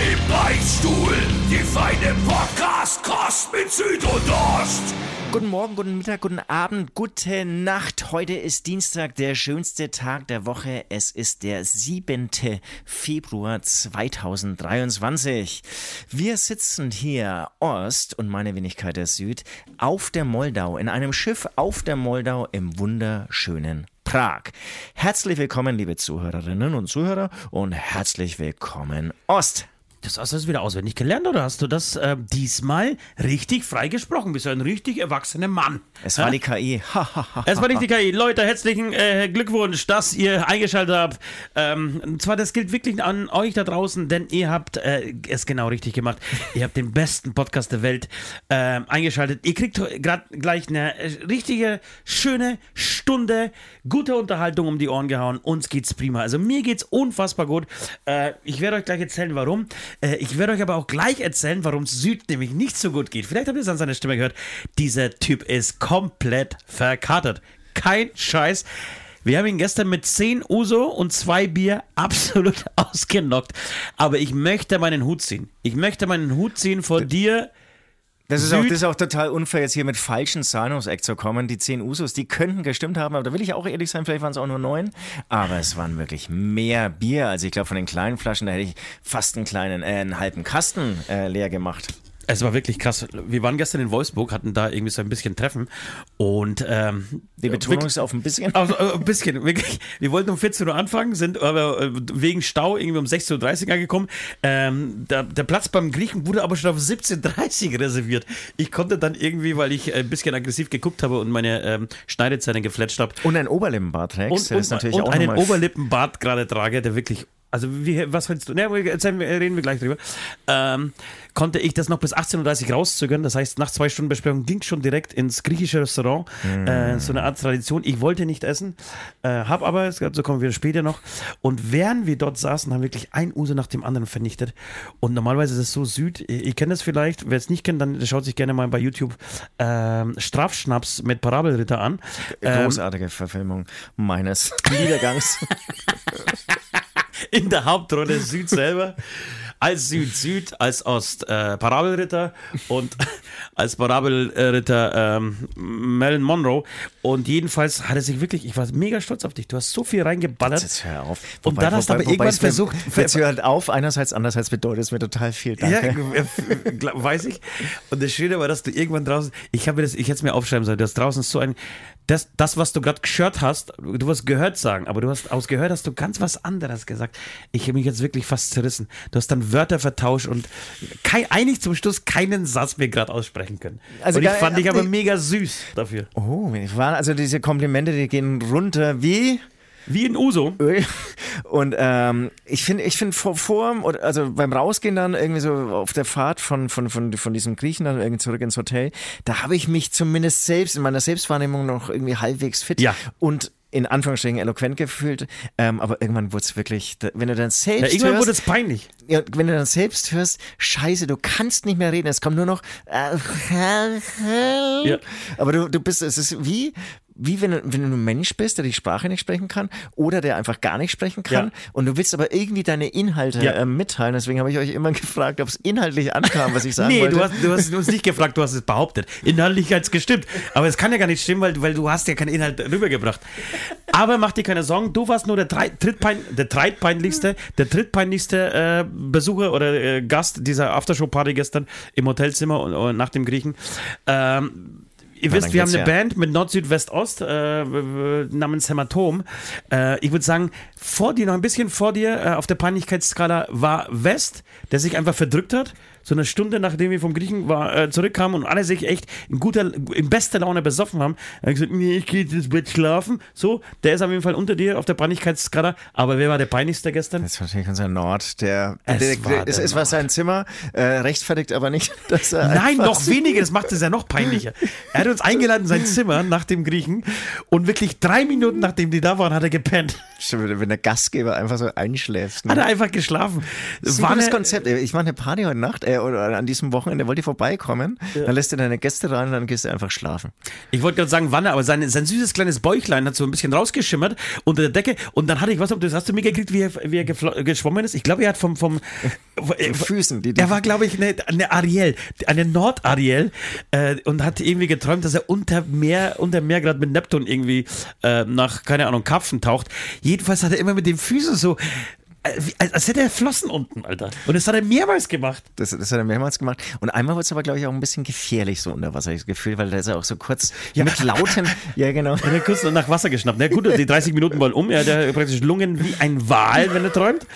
Im Beichtstuhl, die feine Podcast-Kost mit Süd und Ost. Guten Morgen, guten Mittag, guten Abend, gute Nacht. Heute ist Dienstag, der schönste Tag der Woche. Es ist der 7. Februar 2023. Wir sitzen hier, Ost und meine Wenigkeit der Süd, auf der Moldau, in einem Schiff auf der Moldau im wunderschönen Prag. Herzlich willkommen, liebe Zuhörerinnen und Zuhörer, und herzlich willkommen, Ost. Das hast du jetzt wieder auswendig gelernt oder hast du das äh, diesmal richtig frei gesprochen? Bist du ein richtig erwachsener Mann? Es war die KI. es war nicht die KI. Leute, herzlichen äh, Glückwunsch, dass ihr eingeschaltet habt. Ähm, und zwar, das gilt wirklich an euch da draußen, denn ihr habt äh, es genau richtig gemacht. ihr habt den besten Podcast der Welt äh, eingeschaltet. Ihr kriegt gerade gleich eine äh, richtige, schöne Stunde, gute Unterhaltung um die Ohren gehauen. Uns geht's prima. Also mir geht's unfassbar gut. Äh, ich werde euch gleich erzählen, warum. Äh, ich werde euch aber auch gleich erzählen, warum es Süd nämlich nicht so gut geht. Vielleicht habt ihr es an seiner Stimme gehört. Dieser Typ ist komplett verkartet. Kein Scheiß. Wir haben ihn gestern mit 10 Uso und 2 Bier absolut ausgenockt. Aber ich möchte meinen Hut ziehen. Ich möchte meinen Hut ziehen vor dir, das ist, auch, das ist auch total unfair, jetzt hier mit falschen Zahlen aufs Eck zu kommen. Die 10 Usos, die könnten gestimmt haben, aber da will ich auch ehrlich sein, vielleicht waren es auch nur 9. Aber es waren wirklich mehr Bier. Also ich glaube, von den kleinen Flaschen, da hätte ich fast einen kleinen, äh, einen halben Kasten äh, leer gemacht. Es war wirklich krass. Wir waren gestern in Wolfsburg, hatten da irgendwie so ein bisschen Treffen und ähm, die Betonung ist auf ein bisschen. Also, äh, ein bisschen, wirklich. Wir wollten um 14 Uhr anfangen, sind aber äh, wegen Stau irgendwie um 16.30 Uhr angekommen. Ähm, der, der, Platz beim Griechen wurde aber schon auf 17.30 Uhr reserviert. Ich konnte dann irgendwie, weil ich ein bisschen aggressiv geguckt habe und meine ähm, Schneidezähne gefletscht habe. Und ein Oberlippenbart trägst. Und, und, und, und einen Oberlippenbart gerade trage, der wirklich also wie, was willst du? Ne, reden wir gleich drüber. Ähm, konnte ich das noch bis 18.30 Uhr rauszögern. Das heißt, nach zwei Stunden Besprechung ging schon direkt ins griechische Restaurant. Mm. Äh, so eine Art Tradition. Ich wollte nicht essen, äh, habe aber, so kommen wir später noch. Und während wir dort saßen, haben wir wirklich ein Uso nach dem anderen vernichtet. Und normalerweise ist es so Süd, ihr kennt es vielleicht, wer es nicht kennt, dann schaut sich gerne mal bei YouTube äh, Strafschnaps mit Parabelritter an. Großartige ähm, Verfilmung meines Niedergangs. in der Hauptrolle Süd selber. Als Süd-Süd, als Ost-Parabelritter äh, und als Parabelritter ähm, Marilyn Monroe. Und jedenfalls hat er sich wirklich, ich war mega stolz auf dich. Du hast so viel reingeballert. Jetzt hör auf. Wobei, und dann hast du aber irgendwann versucht. Jetzt hör halt auf, einerseits, andererseits bedeutet es mir total viel. Danke. Ja, weiß ich. Und das Schöne war, dass du irgendwann draußen, ich habe das, ich hätte es mir aufschreiben sollen, dass draußen so ein, das, das was du gerade gehört hast, du hast gehört sagen, aber du hast aus gehört hast du ganz was anderes gesagt. Ich habe mich jetzt wirklich fast zerrissen. Du hast dann Wörter vertauscht und kein, eigentlich zum Schluss keinen Satz mehr gerade aussprechen können. Also und ich fand dich aber mega süß dafür. Oh, also diese Komplimente, die gehen runter wie wie in Uso. Und ähm, ich finde, ich finde vor, vor, also beim Rausgehen dann irgendwie so auf der Fahrt von, von, von, von diesem Griechen dann irgendwie zurück ins Hotel, da habe ich mich zumindest selbst in meiner Selbstwahrnehmung noch irgendwie halbwegs fit. Ja. Und in Anführungsstrichen eloquent gefühlt, ähm, aber irgendwann wurde es wirklich, wenn du dann selbst ja, irgendwann hörst, wurde es peinlich. Ja, wenn du dann selbst hörst, scheiße, du kannst nicht mehr reden, es kommt nur noch äh, ja. aber du, du bist, es ist wie, wie wenn, wenn du ein Mensch bist, der die Sprache nicht sprechen kann oder der einfach gar nicht sprechen kann ja. und du willst aber irgendwie deine Inhalte ja. äh, mitteilen. Deswegen habe ich euch immer gefragt, ob es inhaltlich ankam, was ich sagen nee, wollte. Nee, du hast, du hast uns nicht gefragt, du hast es behauptet. Inhaltlich hat es gestimmt. Aber es kann ja gar nicht stimmen, weil, weil du hast ja keinen Inhalt rübergebracht. Aber mach dir keine Sorgen, du warst nur der, drei, drittpein, der drittpeinlichste, der drittpeinlichste äh, Besucher oder äh, Gast dieser Aftershow-Party gestern im Hotelzimmer und, und nach dem Griechen. Ähm, Ihr wisst, wir haben eine ja. Band mit Nord, Süd, West, Ost äh, namens Hämatom. Äh, ich würde sagen, vor dir, noch ein bisschen vor dir äh, auf der Peinlichkeitsskala war West, der sich einfach verdrückt hat. So eine Stunde nachdem wir vom Griechen war, äh, zurückkamen und alle sich echt in guter, in bester Laune besoffen haben. Hat gesagt, nee, ich gehe ins Bett schlafen. So, der ist auf jeden Fall unter dir auf der Peinlichkeitsskala. Aber wer war der peinlichste gestern? Das war natürlich unser Nord, der, Es der, war der es, der es war sein Zimmer, äh, rechtfertigt aber nicht, dass er Nein, noch weniger, das macht es ja noch peinlicher. Er hat uns eingeladen in sein Zimmer nach dem Griechen und wirklich drei Minuten nachdem die da waren, hat er gepennt. Stimmt, wenn der Gastgeber einfach so einschläft. Hat Ne? er einfach geschlafen. Das ist ein War gutes Konzept. Ich mache eine Party heute Nacht äh, oder an diesem Wochenende, wollt ihr vorbeikommen? Dann lässt du deine Gäste rein und dann gehst du einfach schlafen. Ich wollte gerade sagen, Wanne, aber sein, sein süßes kleines Bäuchlein hat so ein bisschen rausgeschimmert unter der Decke und dann hatte ich, was, hast du mitgekriegt, wie er, wie er geschwommen ist? Ich glaube, er hat vom, vom äh, Füßen, die- die- Er war, glaube ich, eine, eine Ariel, eine Nord-Ariel äh, und hat irgendwie geträumt, dass er unter Meer, unter Meer gerade mit Neptun irgendwie äh, nach, keine Ahnung, Karpfen taucht. Jedenfalls hat er immer mit den Füßen so, als, als hätte er Flossen unten, Alter. Und das hat er mehrmals gemacht. Das, das hat er mehrmals gemacht. Und einmal wurde es aber, glaube ich, auch ein bisschen gefährlich so unter Wasser, ich das Gefühl, weil da ist er auch so kurz mit lauten, ja genau. Er hat kurz nach Wasser geschnappt. Na gut, die 30 Minuten wollen um. Er hat ja praktisch Lungen wie ein Wal, wenn er träumt.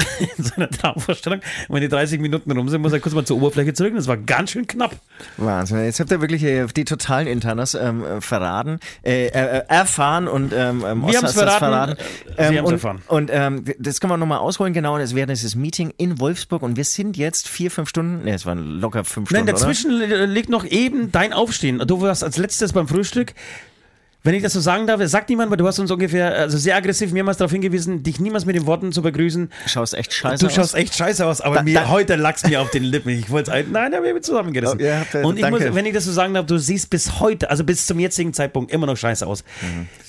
In seiner Traumvorstellung. Und wenn die 30 Minuten rum sind, muss er kurz mal zur Oberfläche zurück. Das war ganz schön knapp. Wahnsinn. Jetzt habt ihr wirklich äh, die totalen Internas ähm, äh, verraten, äh, äh, erfahren und ähm, ähm, Wir Ost haben's hat's verraten, äh, Sie haben's und, erfahren. Und ähm, das können wir nochmal ausholen, genau. Das wäre dieses Meeting in Wolfsburg und wir sind jetzt vier, fünf Stunden, ne, es waren locker fünf Nein, Stunden, dazwischen li- liegt noch eben dein Aufstehen. Du warst als letztes beim Frühstück. Wenn ich das so sagen darf, sagt niemand, weil du hast uns ungefähr also sehr aggressiv mehrmals darauf hingewiesen, dich niemals mit den Worten zu begrüßen. oder? Schaust echt scheiße Du schaust aus. echt scheiße aus, aber Da- mir, da- heute lag's mir auf den Lippen. Ich wollte es nein, da haben wir zusammengerissen. Oh, ja, Und ich danke. muss, wenn ich das so sagen darf, du siehst bis heute, also bis zum jetzigen Zeitpunkt immer noch scheiße aus.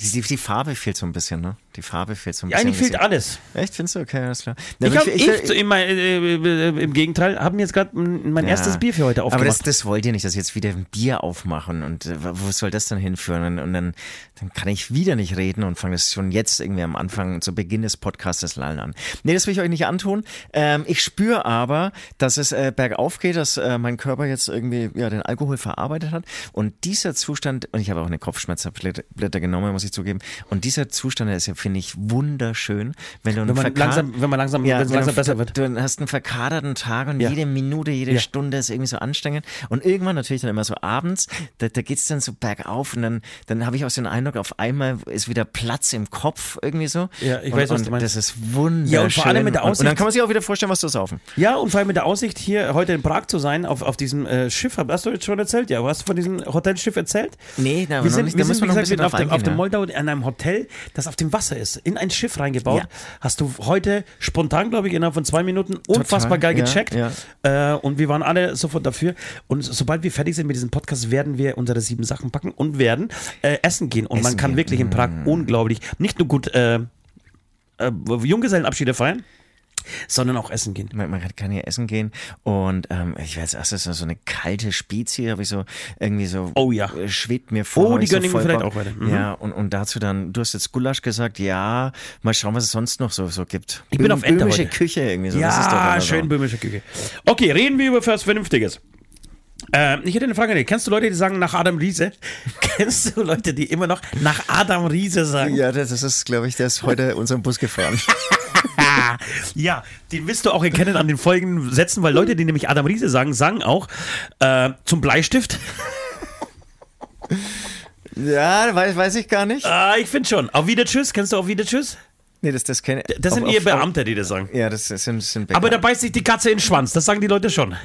Die, die Farbe fehlt so ein bisschen, ne? Die Farbe fehlt so ein Ja, bisschen. eigentlich fehlt alles. Echt, findest du? Okay, alles klar. Na, Ich habe ich, in mein, äh, äh, im Gegenteil, habe mir jetzt gerade mein erstes Bier für heute Aber das, aufgemacht. das wollt ihr nicht, dass jetzt wieder ein Bier aufmachen und äh, wo soll das dann hinführen? Und, und dann, dann kann ich wieder nicht reden und fange das schon jetzt irgendwie am Anfang, zu Beginn des Podcasts lallen an. Nee, das will ich euch nicht antun. Ähm, ich spüre aber, dass es äh, bergauf geht, dass äh, mein Körper jetzt irgendwie ja, den Alkohol verarbeitet hat und dieser Zustand, und ich habe auch eine Kopfschmerztablette genommen, muss ich zugeben, und dieser Zustand der ist ja, finde ich, wunderschön, wenn du wenn man langsam, wenn man langsam, es wenn langsam du, besser wird. Du hast einen verkaterten Tag und Ja. jede Minute, jede Ja. Stunde ist irgendwie so anstrengend. Und irgendwann natürlich dann immer so abends, da, da geht's dann so bergauf und dann, dann habe ich auch so den Eindruck, auf einmal ist wieder Platz im Kopf irgendwie so. Ja, ich und, weiß, was und du meinst. Das ist wunderschön. Ja, und vor allem mit der Und, und dann Aussicht- kann man sich auch wieder vorstellen, was zu saufen. Ja, und vor allem mit der Aussicht, hier heute in Prag zu sein, auf, auf diesem äh, Schiff. Hast du jetzt schon erzählt? Ja, hast du von diesem Hotelschiff erzählt? Nee, da Wir sind, nicht, wir da sind müssen wir noch ein gesagt, bisschen auf drauf dem, auf dem eingehen. Moldau in einem Hotel, das auf dem Wasser ist, in ein Schiff reingebaut. Ja. Hast du heute spontan, glaube ich, innerhalb von zwei Minuten unfassbar geil ja, gecheckt. ja. Äh, und wir waren alle sofort dafür. Und sobald wir fertig sind mit diesem Podcast, werden wir unsere sieben Sachen packen und werden äh, essen gehen. Und man Essen kann gehen. wirklich in Prag unglaublich, nicht nur gut äh, äh, Junggesellenabschiede feiern, sondern auch essen gehen. Man, man kann hier essen gehen und ähm, ich weiß, das ist so eine kalte Spezie, habe ich so irgendwie so, Oh ja. äh, schwebt mir vor. Oh, die ich so mir vielleicht auch weiter. Mhm. Ja, und, und dazu dann, du hast jetzt Gulasch gesagt, ja, mal schauen, was es sonst noch so, so gibt. Ich bin auf Ente Böhmische heute. Küche irgendwie so. das ist doch Ja, schön so. böhmische Küche. Okay, reden wir über was Vernünftiges. Ähm, ich hätte eine Frage an dich. Kennst du Leute, die sagen nach Adam Riese? Kennst du Leute, die immer noch nach Adam Riese sagen? Ja, das ist, glaube ich, der ist heute unseren Bus gefahren. Ja, den wirst du auch erkennen an den folgenden Sätzen, weil Leute, die nämlich Adam Riese sagen, sagen auch äh, zum Bleistift. ja, weiß, weiß ich gar nicht. Ah, ich finde schon. Auf Wieder Tschüss. Kennst du Auf Wieder Tschüss? Nee, das, das kenne Das sind auf- eher Beamte, die das sagen. Ja, das sind, das sind Bäcker. Aber da beißt sich die Katze in den Schwanz. Das sagen die Leute schon.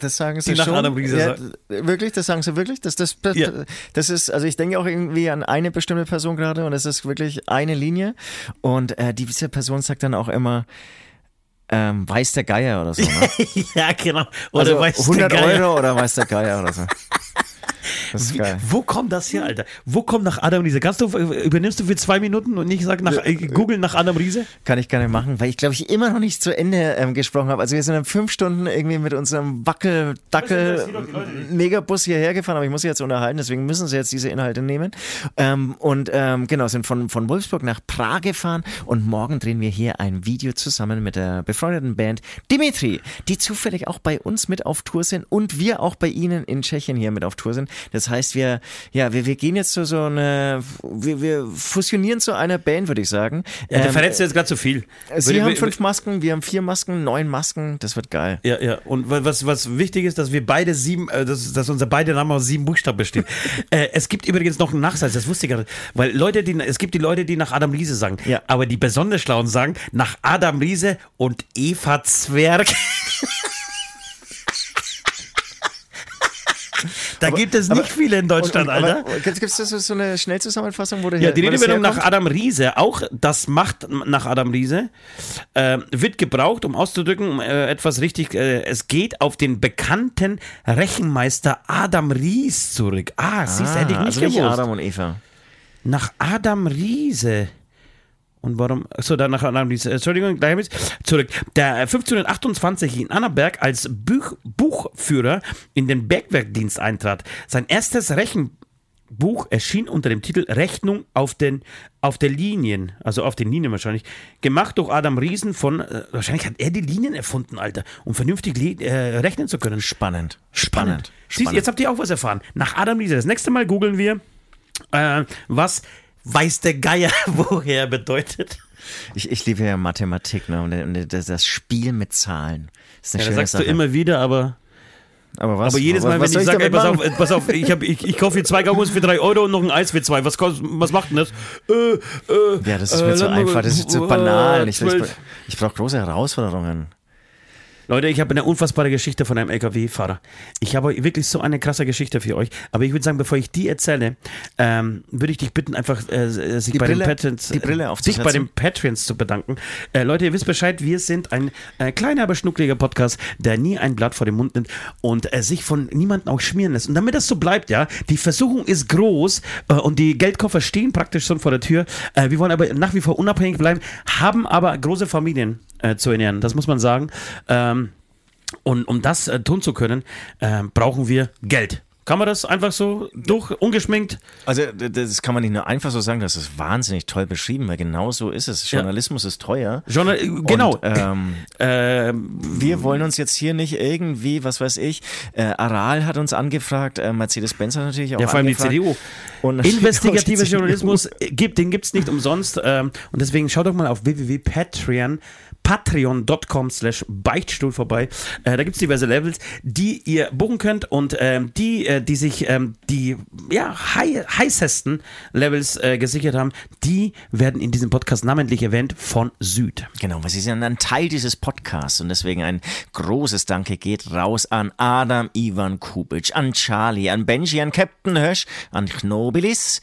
Das sagen sie Die nach schon. Adam Riese ja, sagen. wirklich, das sagen sie wirklich. Das, das, das, Ja. das ist, also ich denke auch irgendwie an eine bestimmte Person gerade und es ist wirklich eine Linie. Und äh, diese Person sagt dann auch immer, ähm, weiß der Geier oder so. Ne? ja, genau. Oder Also weißt du, 100 geil. Euro oder weiß der Geier oder so. Das ist geil. Wo kommt das her, Alter? Wo kommt nach Adam Riese? Kannst du, übernimmst du für zwei Minuten und nicht sag nach, äh, googeln nach Adam Riese? Kann ich gerne machen, weil ich glaube ich immer noch nicht zu Ende ähm, gesprochen habe. Also wir sind dann fünf Stunden irgendwie mit unserem Wackel-Dackel-Megabus hierher gefahren, aber ich muss sie jetzt unterhalten, deswegen müssen sie jetzt diese Inhalte nehmen. Ähm, und ähm, genau, sind von, von Wolfsburg nach Prag gefahren und morgen drehen wir hier ein Video zusammen mit der befreundeten Band Dimitri, die zufällig auch bei uns mit auf Tour sind und wir auch bei ihnen in Tschechien hier mit auf Tour sind. Das heißt, wir, ja, wir, wir gehen jetzt zu so eine, wir, wir fusionieren zu einer Band, würde ich sagen. Ja, der Ähm, verletzt jetzt gerade zu viel. Sie Würde- haben fünf Masken, wir haben vier Masken, neun Masken, das wird geil. Ja, ja. Und wa- was, was wichtig ist, dass wir beide sieben, äh, dass, dass unser beide Name aus sieben Buchstaben besteht. äh, es gibt übrigens noch einen Nachsatz, das wusste ich gerade. Weil Leute, die, es gibt die Leute, die nach Adam Riese sagen. Ja. Aber die besonders Schlauen sagen, nach Adam Riese und Eva Zwerg. Da gibt es nicht viele in Deutschland, Und- und- Alter. aber Gibt es so so eine Schnellzusammenfassung, wo der Ja, die wo das Redewendung nach? Adam Riese, auch das macht nach Adam Riese, äh, wird gebraucht, um auszudrücken, äh, etwas richtig, äh, es geht auf den bekannten Rechenmeister Adam Ries zurück. Ah, siehst du, hätte ich nicht also gewusst. Adam und Eva. Nach Adam Riese. Und warum? Achso, dann nach Adam Riese. Entschuldigung, gleich mit. Zurück. Der äh, 1528 in Annaberg als Buch, Buchführer in den Bergwerkdienst eintrat. Sein erstes Rechenbuch erschien unter dem Titel Rechnung auf den auf der Linien, also auf den Linien wahrscheinlich, gemacht durch Adam Riesen von, äh, wahrscheinlich hat er die Linien erfunden, Alter, um vernünftig äh, rechnen zu können. Spannend. Spannend. Siehst, Spannend. jetzt habt ihr auch was erfahren. Nach Adam Riese. Das nächste Mal googeln wir, äh, was weiß der Geier woher bedeutet. Ich, ich liebe ja Mathematik ne? und, das, das Spiel mit Zahlen. Das ist eine Ja, das sagst du Sache. immer wieder, aber, aber, was, aber jedes was, Mal, was wenn soll ich sage, ey, pass auf, machen? äh, pass auf, ich, hab, ich, ich kaufe hier zwei Kaugummis für drei Euro und noch ein Eis für zwei. Was, kost- was macht denn das? Äh, äh, Ja, das ist mir äh, zu einfach, das ist zu äh, banal. Ich, ich brauche große Herausforderungen. Leute, ich habe eine unfassbare Geschichte von einem LKW-Fahrer. Ich habe wirklich so eine krasse Geschichte für euch. Aber ich würde sagen, bevor ich die erzähle, ähm, würde ich dich bitten, einfach äh, sich Die bei Brille- den Patrons, die Brille äh, sich bei den Patreons zu bedanken. Äh, Leute, ihr wisst Bescheid, wir sind ein äh, kleiner, aber schnuckliger Podcast, der nie ein Blatt vor den Mund nimmt und äh, sich von niemandem auch schmieren lässt. Und damit das so bleibt, ja, die Versuchung ist groß äh, und die Geldkoffer stehen praktisch schon vor der Tür. Äh, wir wollen aber nach wie vor unabhängig bleiben, haben aber große Familien äh, zu ernähren. Das muss man sagen. Ähm, und um das äh, tun zu können, äh, brauchen wir Geld. Kann man das einfach so durch, ungeschminkt? Also das kann man nicht nur einfach so sagen, das ist wahnsinnig toll beschrieben, weil genau so ist es. Journalismus ist teuer. Journal äh, genau. Und, ähm, ähm, wir wollen uns jetzt hier nicht irgendwie, was weiß ich, äh, Aral hat uns angefragt, äh, Mercedes-Benz hat natürlich auch ja, vor allem die. CDU. Und Investigativer. Journalismus äh, gibt, den gibt es nicht umsonst. Ähm, und deswegen schaut doch mal auf www.patreon patreon.com slash beichtstuhl vorbei. Äh, da gibt es diverse Levels, die ihr buchen könnt und ähm, die, äh, die sich ähm, die ja, hei heißesten Levels äh, gesichert haben, die werden in diesem Podcast namentlich erwähnt von Süd. Genau, weil sie sind ein Teil dieses Podcasts und deswegen ein großes Danke geht raus an Adam Ivan Kubic, an Charlie, an Benji, an Captain Hirsch, an Knobilis,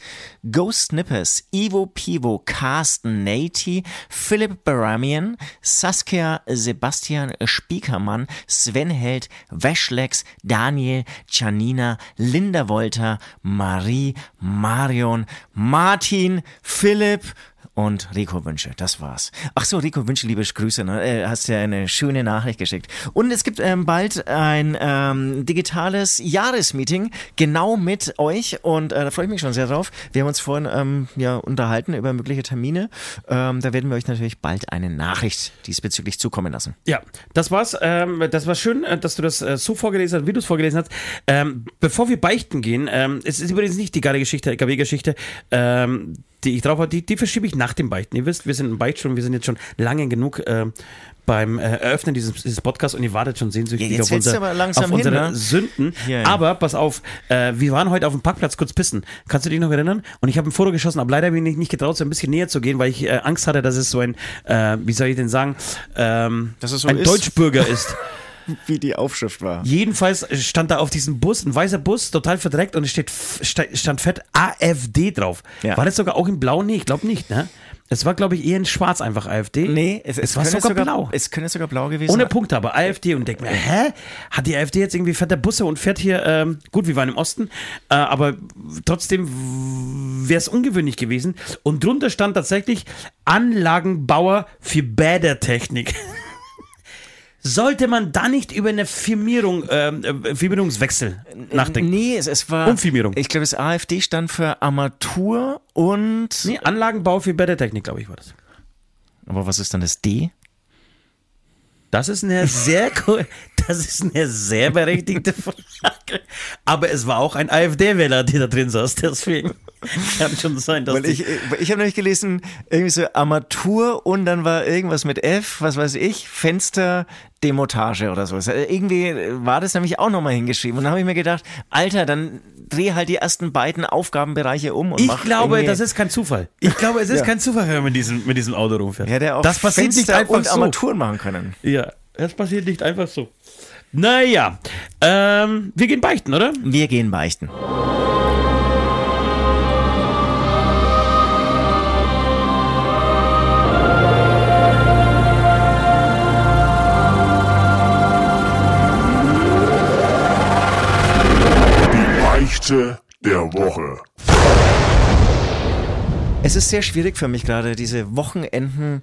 Ghost Nippers, Ivo Pivo, Carsten Nati, Philipp Baramian, Saskia Sebastian Spiekermann, Sven Held, Weschlex, Daniel, Janina, Linda Wolter, Marie, Marion, Martin, Philipp, und Rico Wünsche, das war's. Ach so, Rico Wünsche, liebe Grüße, ne? äh, hast ja eine schöne Nachricht geschickt. Und es gibt ähm, bald ein ähm, digitales Jahresmeeting genau mit euch und äh, da freue ich mich schon sehr drauf. Wir haben uns vorhin ähm, ja unterhalten über mögliche Termine. Ähm, da werden wir euch natürlich bald eine Nachricht diesbezüglich zukommen lassen. Ja, das war's. Ähm, das war schön, äh, dass du das äh, so vorgelesen hast, wie du es vorgelesen hast. Ähm, bevor wir beichten gehen, ähm, es ist übrigens nicht die geile Geschichte, LKW-Geschichte, ähm, die ich drauf habe, die, die verschiebe ich nach dem Beichten. Ihr wisst, wir sind im Beichtstuhl, wir sind jetzt schon lange genug äh, beim äh, Eröffnen dieses, dieses Podcasts und ihr wartet schon sehnsüchtig Ja, auf, unser, auf hin, unsere ne? Sünden. Ja, ja. Aber pass auf, äh, wir waren heute auf dem Parkplatz kurz pissen. Kannst du dich noch erinnern? Und ich habe ein Foto geschossen, aber leider bin ich nicht getraut, so ein bisschen näher zu gehen, weil ich äh, Angst hatte, dass es so ein, äh, wie soll ich denn sagen, ähm, so ein ist. Deutschbürger ist. Wie die Aufschrift war. Jedenfalls stand da auf diesem Bus, ein weißer Bus, total verdreckt und es steht, sta- stand fett AfD drauf. Ja. War das sogar auch in Blau? Nee, ich glaube nicht, ne? Es war, glaube ich, eher in Schwarz einfach AfD. Nee, es, es war könnte sogar, blau. Es könnte sogar blau gewesen Ohne sein. Punkte, aber AfD und denk mir, hä? Hat die AfD jetzt irgendwie fette Busse und fährt hier, ähm, gut, wir waren im Osten, äh, aber trotzdem wäre es ungewöhnlich gewesen. Und drunter stand tatsächlich Anlagenbauer für Bädertechnik. Sollte man da nicht über eine Firmierung, ähm, äh, Firmierungswechsel nachdenken? Nee, es, es war. Umfirmierung. Ich glaube, das AfD stand für Armatur und. Nee, Anlagenbau für Bädertechnik, glaube ich, war das. Aber was ist dann das D? Das ist eine sehr, Das ist eine sehr berechtigte Frage. Aber es war auch ein AfD-Wähler, der da drin saß, deswegen kann schon sein, dass Weil ich, ich habe nämlich gelesen, irgendwie so Armatur und dann war irgendwas mit F, was weiß ich, Fenster, Demontage oder so. Irgendwie war das nämlich auch nochmal hingeschrieben. Und dann habe ich mir gedacht, Alter, dann dreh halt die ersten beiden Aufgabenbereiche um und ich mach glaube, das ist kein Zufall. Ich glaube, es ist Ja. kein Zufall, wenn man mit diesem, mit diesem Auto rumfährt. Ja, der auch das passiert nicht Fenster einfach und so. Armaturen machen können. Ja, das passiert nicht einfach so. Naja, ähm, wir gehen beichten, oder? Wir gehen beichten. Es ist sehr schwierig für mich gerade, diese Wochenenden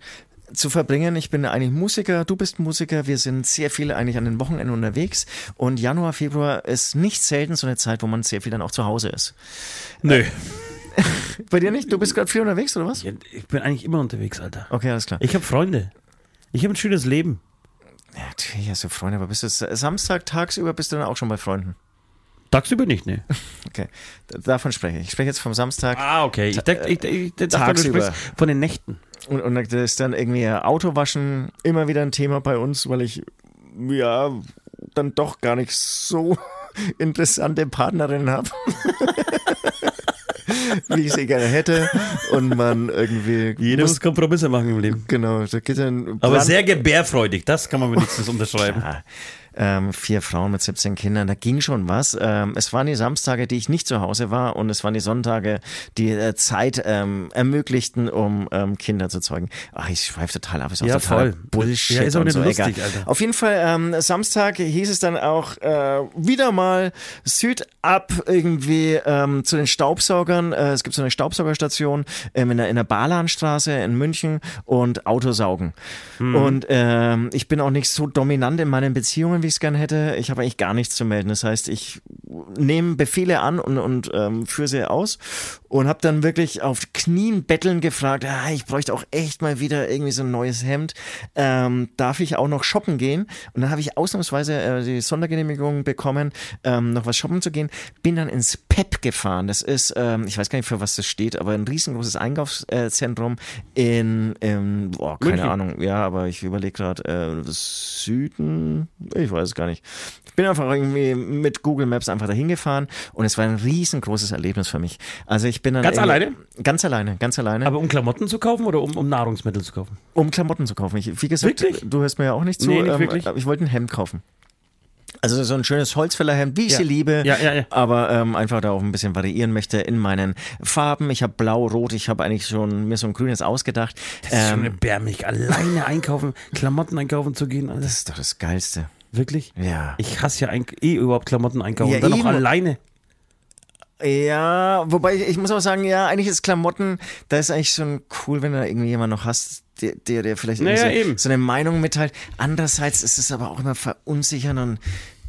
zu verbringen. Ich bin eigentlich Musiker, du bist Musiker, wir sind sehr viel eigentlich an den Wochenenden unterwegs und Januar, Februar ist nicht selten so eine Zeit, wo man sehr viel dann auch zu Hause ist. Nö. Bei dir nicht? Du bist gerade viel unterwegs oder was? Ich bin eigentlich immer unterwegs, Alter. Okay, alles klar. Ich habe Freunde. Ich habe ein schönes Leben. Ja, natürlich hast du Freunde, aber bist du Samstag tagsüber bist du dann auch schon bei Freunden? Tagsüber nicht, ne? Okay, davon spreche ich. Ich spreche jetzt vom Samstag Ah, okay. Ich, denk, ich, ich, ich Tagsüber. von den Nächten. und, und da ist dann irgendwie Autowaschen immer wieder ein Thema bei uns, weil ich ja dann doch gar nicht so interessante Partnerinnen habe. Wie ich sie gerne hätte. Und man irgendwie. Jeder muss, muss Kompromisse machen im Leben. Genau, da geht dann. Aber sehr gebärfreudig, das kann man wenigstens unterschreiben. Ja, ähm, vier Frauen mit 17 Kindern, da ging schon was. Ähm, es waren die Samstage, die ich nicht zu Hause war und es waren die Sonntage, die äh, Zeit ähm, ermöglichten, um ähm, Kinder zu zeugen. Ach, ich schweife total ab, ist auch Ja, total voll. Bullshit. Ja, ist auch nicht so, lustig, egal. Alter. Auf jeden Fall, ähm, Samstag hieß es dann auch äh, wieder mal Südab irgendwie ähm, zu den Staubsaugern. Äh, es gibt so eine Staubsaugerstation in der, in der Balanstraße in München und Autosaugen. Mhm. Und ich bin auch nicht so dominant in meinen Beziehungen, wie ich es gern hätte. Ich habe eigentlich gar nichts zu melden. Das heißt, ich nehme Befehle an und, und ähm, führe sie aus und habe dann wirklich auf Knien betteln gefragt, ah, ich bräuchte auch echt mal wieder irgendwie so ein neues Hemd. Ähm, darf ich auch noch shoppen gehen? Und dann habe ich ausnahmsweise äh, die Sondergenehmigung bekommen, ähm, noch was shoppen zu gehen. Bin dann ins PEP gefahren. Das ist, ähm, ich weiß gar nicht, für was das steht, aber ein riesengroßes Einkaufszentrum in, in boah, keine München. Ahnung, ja, aber ich überlege gerade, äh, Süden, ich weiß es gar nicht. Ich bin einfach irgendwie mit Google Maps einfach dahin gefahren und es war ein riesengroßes Erlebnis für mich. Also ich bin dann Ganz alleine? Ganz alleine, ganz alleine, Aber um Klamotten zu kaufen oder um, um Nahrungsmittel zu kaufen? um Klamotten zu kaufen. Ich, wie gesagt, Wirklich? du hörst mir ja auch nicht zu. Nee, nicht ähm, wirklich. Ich wollte ein Hemd kaufen. Also so ein schönes Holzfällerhemd, wie ich Ja. sie liebe, Ja, ja, ja. aber ähm, einfach da auch ein bisschen variieren möchte in meinen Farben. Ich habe blau, rot, ich habe eigentlich schon mir so ein grünes ausgedacht. Das ist schon Ähm, erbärmlich, alleine einkaufen, Klamotten einkaufen zu gehen. Alter. das ist doch das Geilste. Wirklich? Ja. Ich hasse ja eh überhaupt Klamotten einkaufen. Ja, und dann eben. noch alleine. Ja, wobei ich, muss auch sagen, ja, eigentlich ist Klamotten, da ist eigentlich schon cool, wenn du da irgendwie jemand noch hast, der, der, der vielleicht irgendwie Naja, so, so eine Meinung mitteilt. Andererseits ist es aber auch immer verunsichern und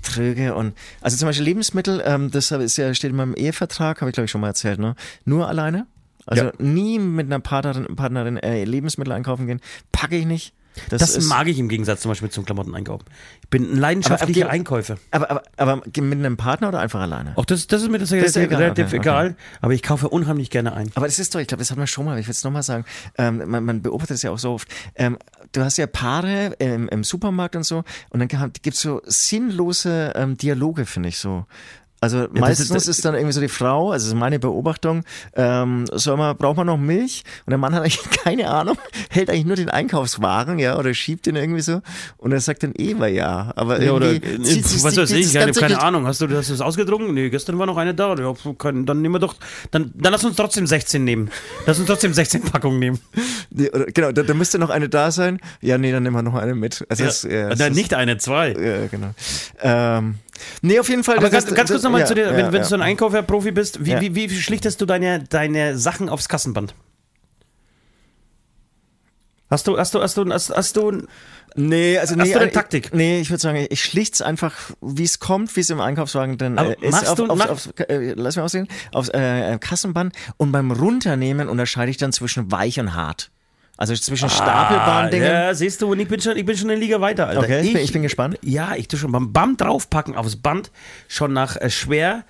tröge und also zum Beispiel Lebensmittel, ähm, das ist ja steht in meinem Ehevertrag, habe ich glaube ich schon mal erzählt, ne? Nur alleine. Also Ja. nie mit einer Partnerin, Partnerin äh, Lebensmittel einkaufen gehen, packe ich nicht. Das, Das ist, mag ich im Gegensatz zum Beispiel zum Klamotten einkaufen. Ich bin ein leidenschaftlicher Aber- aber- Einkäufer. aber, aber, aber mit einem Partner oder einfach alleine? Auch das, das ist mir das, ist relativ, egal, relativ okay, okay. egal. Aber ich kaufe unheimlich gerne ein. Aber das ist doch, ich glaube, das hatten wir schon mal, ich will es nochmal sagen, ähm, man, man beobachtet es ja auch so oft. Ähm, du hast ja Paare im, im Supermarkt und so und dann gibt es so sinnlose ähm, Dialoge, finde ich so. Also das meistens ist- ist, dann irgendwie so die Frau, also das ist meine Beobachtung, ähm, soll man, braucht man noch Milch? Und der Mann hat eigentlich keine Ahnung, hält eigentlich nur den Einkaufswagen, ja, oder schiebt den irgendwie so und er sagt dann eh mal ja. Aber Ja, oder, irgendwie äh, zieht was die- weiß ich, ich habe keine Ahnung. Hast du hast du das ausgedrungen? Nee, gestern war noch eine da. Ja, dann nehmen wir doch, dann, dann lass uns trotzdem 16 nehmen. Lass uns trotzdem 16 Packungen nehmen. Nee, oder, genau, da, da müsste noch eine da sein. Ja, nee, dann nehmen wir noch eine mit. Also das, ja, das ist- nicht eine, zwei. Ja, genau. Ähm, nee, auf jeden Fall. Aber ganz, ganz das- kurz nochmal ja, zu dir, ja, wenn, wenn ja. du so ein Einkäufer-Profi bist, wie, wie, wie schlichtest du deine, deine Sachen aufs Kassenband? Hast du, hast du, hast du, hast, hast du, Nee, also nee, Hast du eine äh, Taktik? Nee, ich würde sagen, ich schlicht's einfach, wie es kommt, wie es im Einkaufswagen dann Aber äh, ist. machst auf, du- auf, mach- auf, äh, lass mich aussehen, aufs äh, Kassenband und beim Runternehmen unterscheide ich dann zwischen weich und hart. Also zwischen Stapelbahn-Dingen. Ah, Ja, siehst du, und ich bin schon, ich bin schon eine Liga weiter, Alter. Okay, ich bin- ich bin gespannt. Ja, ich tue schon beim Band draufpacken aufs Band schon nach äh, schwer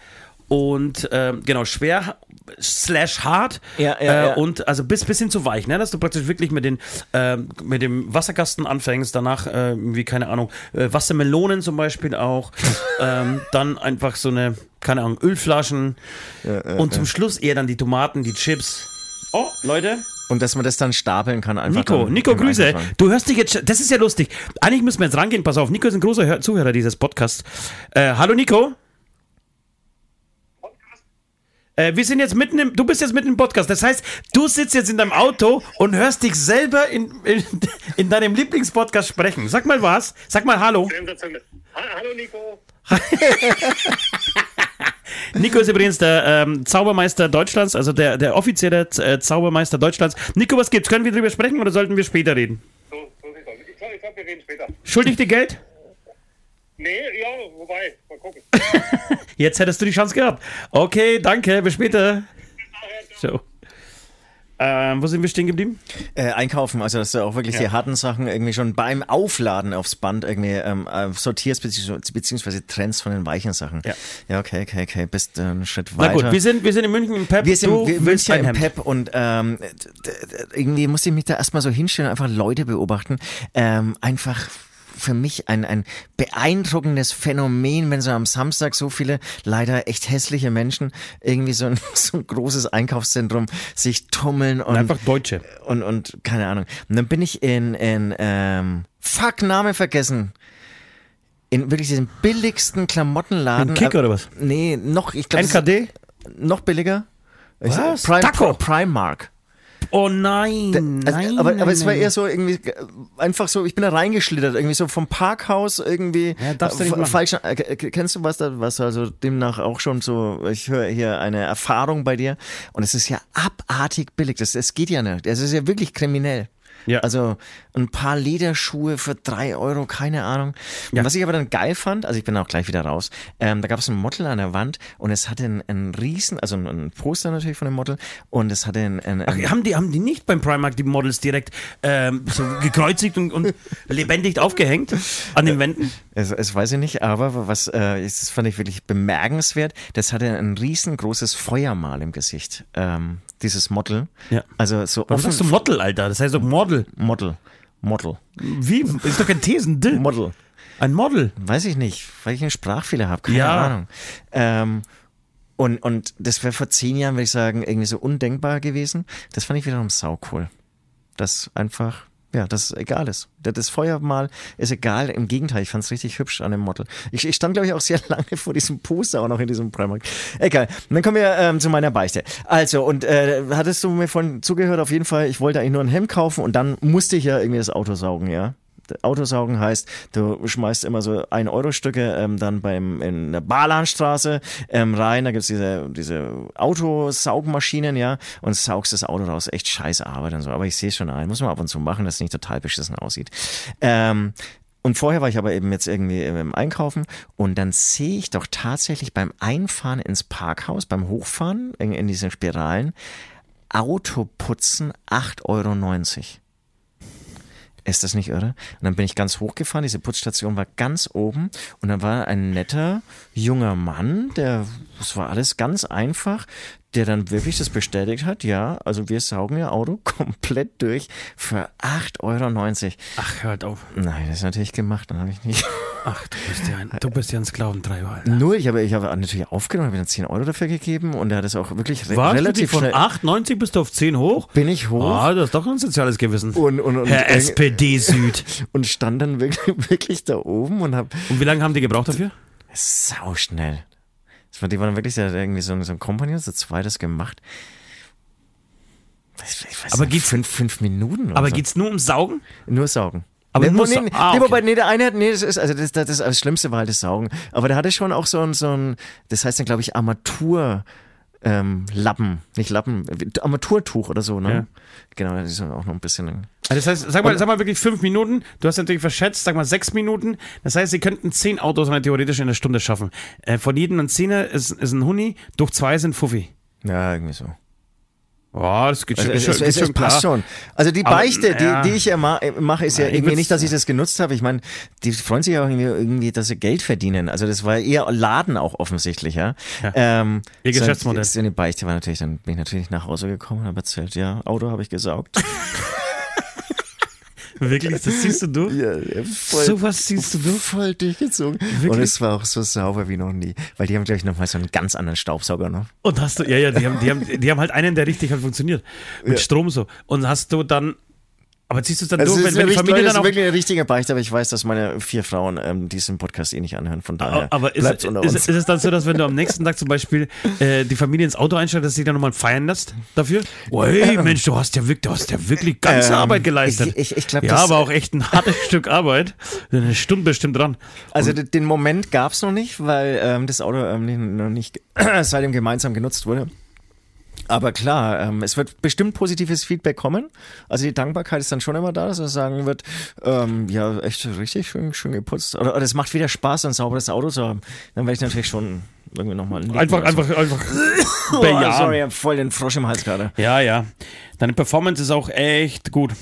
und ähm, genau schwer slash hart Ja, ja, äh, ja. und also bis bis hin zu weich, ne, dass du praktisch wirklich mit den ähm, mit dem Wasserkasten anfängst, danach äh, wie keine Ahnung äh, Wassermelonen zum Beispiel auch, ähm, dann einfach so eine keine Ahnung Ölflaschen und zum Schluss eher dann die Tomaten, die Chips. Oh, Leute, Und dass man das dann stapeln kann einfach. Nico, dann Nico, Grüße. Einkaufswagen. Du hörst dich jetzt, das ist ja lustig. Eigentlich müssen wir jetzt rangehen, pass auf. Nico ist ein großer Hör Zuhörer dieses Podcasts. Äh, hallo Nico. Äh, wir sind jetzt mitten im, du bist jetzt mitten im Podcast. Das heißt, du sitzt jetzt in deinem Auto und hörst dich selber in, in, in deinem Lieblingspodcast sprechen. Sag mal was. Sag mal Hallo. Hallo Nico. Nico ist übrigens der ähm, Zaubermeister Deutschlands, also der, der offizielle äh, Zaubermeister Deutschlands. Nico, was gibt's? Können wir drüber sprechen oder sollten wir später reden? So, so sieht's aus. Ich glaube, glaub, wir reden später. Schuldig dir Geld? Nee, ja, wobei, mal gucken. Jetzt hättest du die Chance gehabt. Okay, danke, bis später. Ciao. Ähm, wo sind wir stehen geblieben? Äh, einkaufen, also dass du auch wirklich die harten Sachen irgendwie schon beim Aufladen aufs Band irgendwie ähm, äh, sortierst beziehungsweise, beziehungsweise trennst von den weichen Sachen. Ja. ja okay, okay, okay, bist äh, einen Schritt Na weiter. gut, wir sind, wir sind in München im Pep. Wir sind willst München im. Pep und ähm, irgendwie musste ich mich da erstmal so hinstellen, einfach Leute beobachten. Ähm, einfach für mich ein, ein beeindruckendes Phänomen, wenn so am Samstag so viele leider echt hässliche Menschen irgendwie so ein, so ein großes Einkaufszentrum sich tummeln und Einfach Deutsche. und, und keine Ahnung. Und dann bin ich in, in ähm, fuck, Name vergessen. In wirklich diesem billigsten Klamottenladen. In Kick Äh, oder was? Nee, noch, ich glaube. NKD? Noch billiger? Was? Prime, Taco? Primark. Oh nein, Also, nein. aber, nein, aber es war eher so irgendwie, äh, einfach so, ich bin da reingeschlittert, irgendwie so vom Parkhaus irgendwie. Ja, darfst du nicht äh, machen. falsch, äh, kennst du was da, was also demnach auch schon so, ich höre hier eine Erfahrung bei dir und es ist ja abartig billig, das, das geht ja nicht, das ist ja wirklich kriminell. Ja. Also ein paar Lederschuhe für drei Euro, keine Ahnung. Ja. Was ich aber dann geil fand, also ich bin auch gleich wieder raus, ähm, da gab es ein Model an der Wand und es hatte einen, einen riesen, also ein, ein Poster natürlich von dem Model und es hatte einen, einen, Ach, haben, die, haben die nicht beim Primark die Models direkt ähm, so gekreuzigt und, und lebendig aufgehängt an den Wänden? Es, es weiß ich nicht, aber was, äh, das fand ich wirklich bemerkenswert. Das hatte ein riesengroßes Feuermal im Gesicht. Ähm, dieses Model. Ja. Also so Warum sagst du Model, Alter? Das heißt doch Model. Model. Model. Wie? Ist doch kein Thesen. Model. Ein Model. Weiß ich nicht, weil ich einen Sprachfehler habe. Keine Ja. Ahnung. Ähm, und, und das wäre vor zehn Jahren, würde ich sagen, irgendwie so undenkbar gewesen. Das fand ich wiederum saucool. Das einfach, ja, das egal ist. Das- Das Feuermal ist egal. Im Gegenteil, ich fand es richtig hübsch an dem Model. Ich, ich stand, glaube ich, auch sehr lange vor diesem Poster, auch noch in diesem Primark. Egal. Und dann kommen wir ähm, zu meiner Beichte. Also, und äh, hattest du mir vorhin zugehört? Auf jeden Fall, ich wollte eigentlich nur ein Hemd kaufen und dann musste ich ja irgendwie das Auto saugen, ja. Autosaugen heißt, du schmeißt immer so 1-Euro-Stücke ähm, dann beim in der Barlandstraße ähm, rein, da gibt's diese, diese Autosaugmaschinen, ja, und saugst das Auto raus. Echt scheiße Arbeit und so. Aber ich sehe schon ein, muss man ab und zu machen, dass es nicht total beschissen aussieht. Ähm, und vorher war ich aber eben jetzt irgendwie im Einkaufen und dann sehe ich doch tatsächlich beim Einfahren ins Parkhaus, beim Hochfahren in, in diesen Spiralen, Autoputzen 8,90 Euro. Ist das nicht irre? Und dann bin ich ganz hochgefahren, diese Putzstation war ganz oben und dann war ein netter junger Mann, der, das war alles ganz einfach, der dann wirklich das bestätigt hat, ja, also wir saugen ihr Auto komplett durch für 8,90 Euro. Ach, hört auf. Nein, das ist natürlich gemacht, dann habe ich nicht. Ach, du bist ja ein, du bist ja ein Sklaventreiber, Alter. Nur, ich habe, ich habe natürlich aufgenommen, habe dann 10 Euro dafür gegeben und er hat es auch wirklich re Was? relativ von schnell. 8,90 bist du auf 10 hoch? Bin ich hoch Ah, das ist doch ein soziales Gewissen. und, und, und, Herr SPD Süd. und stand dann wirklich, wirklich da oben und habe Und wie lange haben die gebraucht dafür? sau schnell. Die waren wirklich hat irgendwie so, ein- so ein Kompagnon, so zweites gemacht. Weiß Aber geht's- fünf, fünf Minuten Aber so. geht's nur ums Saugen? Nur saugen. Aber nee, nee, nee, ah, nee, okay. nee, der eine hat, nee, das ist, also das, das, das, das Schlimmste war halt das Saugen. Aber der hatte schon auch so ein, so ein das heißt dann, glaube ich, Armatur, ähm, Lappen, nicht Lappen, Armaturtuch oder so, ne? Ja. Genau, das ist auch noch ein bisschen. Also das heißt, sag mal, sag mal wirklich fünf Minuten. Du hast natürlich verschätzt, sag mal sechs Minuten. Das heißt, sie könnten zehn Autos theoretisch in einer Stunde schaffen. Äh, von jedem ein Zehner ist, ist ein Huni, durch zwei sind Fuffi. Ja, irgendwie so. Oh, das geht schon, Also, geht schon, es, geht schon passt schon. Also die Aber, Beichte, ja. die, die ich ja ma mache, ist ja Ich irgendwie nicht, dass ich das genutzt habe. Ich meine, die freuen sich auch irgendwie, irgendwie, dass sie Geld verdienen. Also das war eher Laden auch offensichtlich, ja. Ja. Ähm, Ihr Geschäftsmodell. So eine Beichte war natürlich, dann bin ich natürlich nach Hause gekommen und habe erzählt, ja, Auto habe ich gesaugt. Wirklich, das siehst du durch? ja, ja, voll, So was siehst du durch? voll durchgezogen. Und Wirklich? es war auch so sauber wie noch nie. Weil die haben, glaube ich, nochmal so einen ganz anderen Staubsauger noch. Und hast du, ja, ja, die haben, die haben, die haben halt einen, der richtig halt funktioniert. Mit Strom so. Und hast du dann, aber ziehst du es dann Also durch, wenn, wenn die Familie Leute, dann das auch. ist wirklich eine richtige Beichte, aber ich weiß, dass meine vier Frauen ähm, diesen Podcast eh nicht anhören. Von daher Aber ist, ist, ist, es dann so, dass wenn du am nächsten Tag zum Beispiel äh, die Familie ins Auto einsteigst, dass sie dann nochmal feiern lässt dafür? Oh, hey, Mensch, du hast ja wirklich, du hast ja wirklich ganze Ähm, Arbeit geleistet. ich- ich- ich glaub, ja, das- aber auch echt ein hartes Stück Arbeit. Eine Stunde bestimmt dran. Also d- den Moment gab es noch nicht, weil ähm, das Auto ähm, nicht- noch nicht seitdem gemeinsam genutzt wurde. Aber klar, ähm, es wird bestimmt positives Feedback kommen. Also die Dankbarkeit ist dann schon immer da, dass er sagen wird, ähm, ja, echt richtig schön, schön geputzt. Oder, oder es macht wieder Spaß, ein sauberes Auto zu haben. Dann werde ich natürlich schon irgendwie nochmal Einfach, einfach, einfach Oh, bejahen. sorry, ich hab voll den Frosch im Hals gerade. Ja, ja. Deine Performance ist auch echt gut.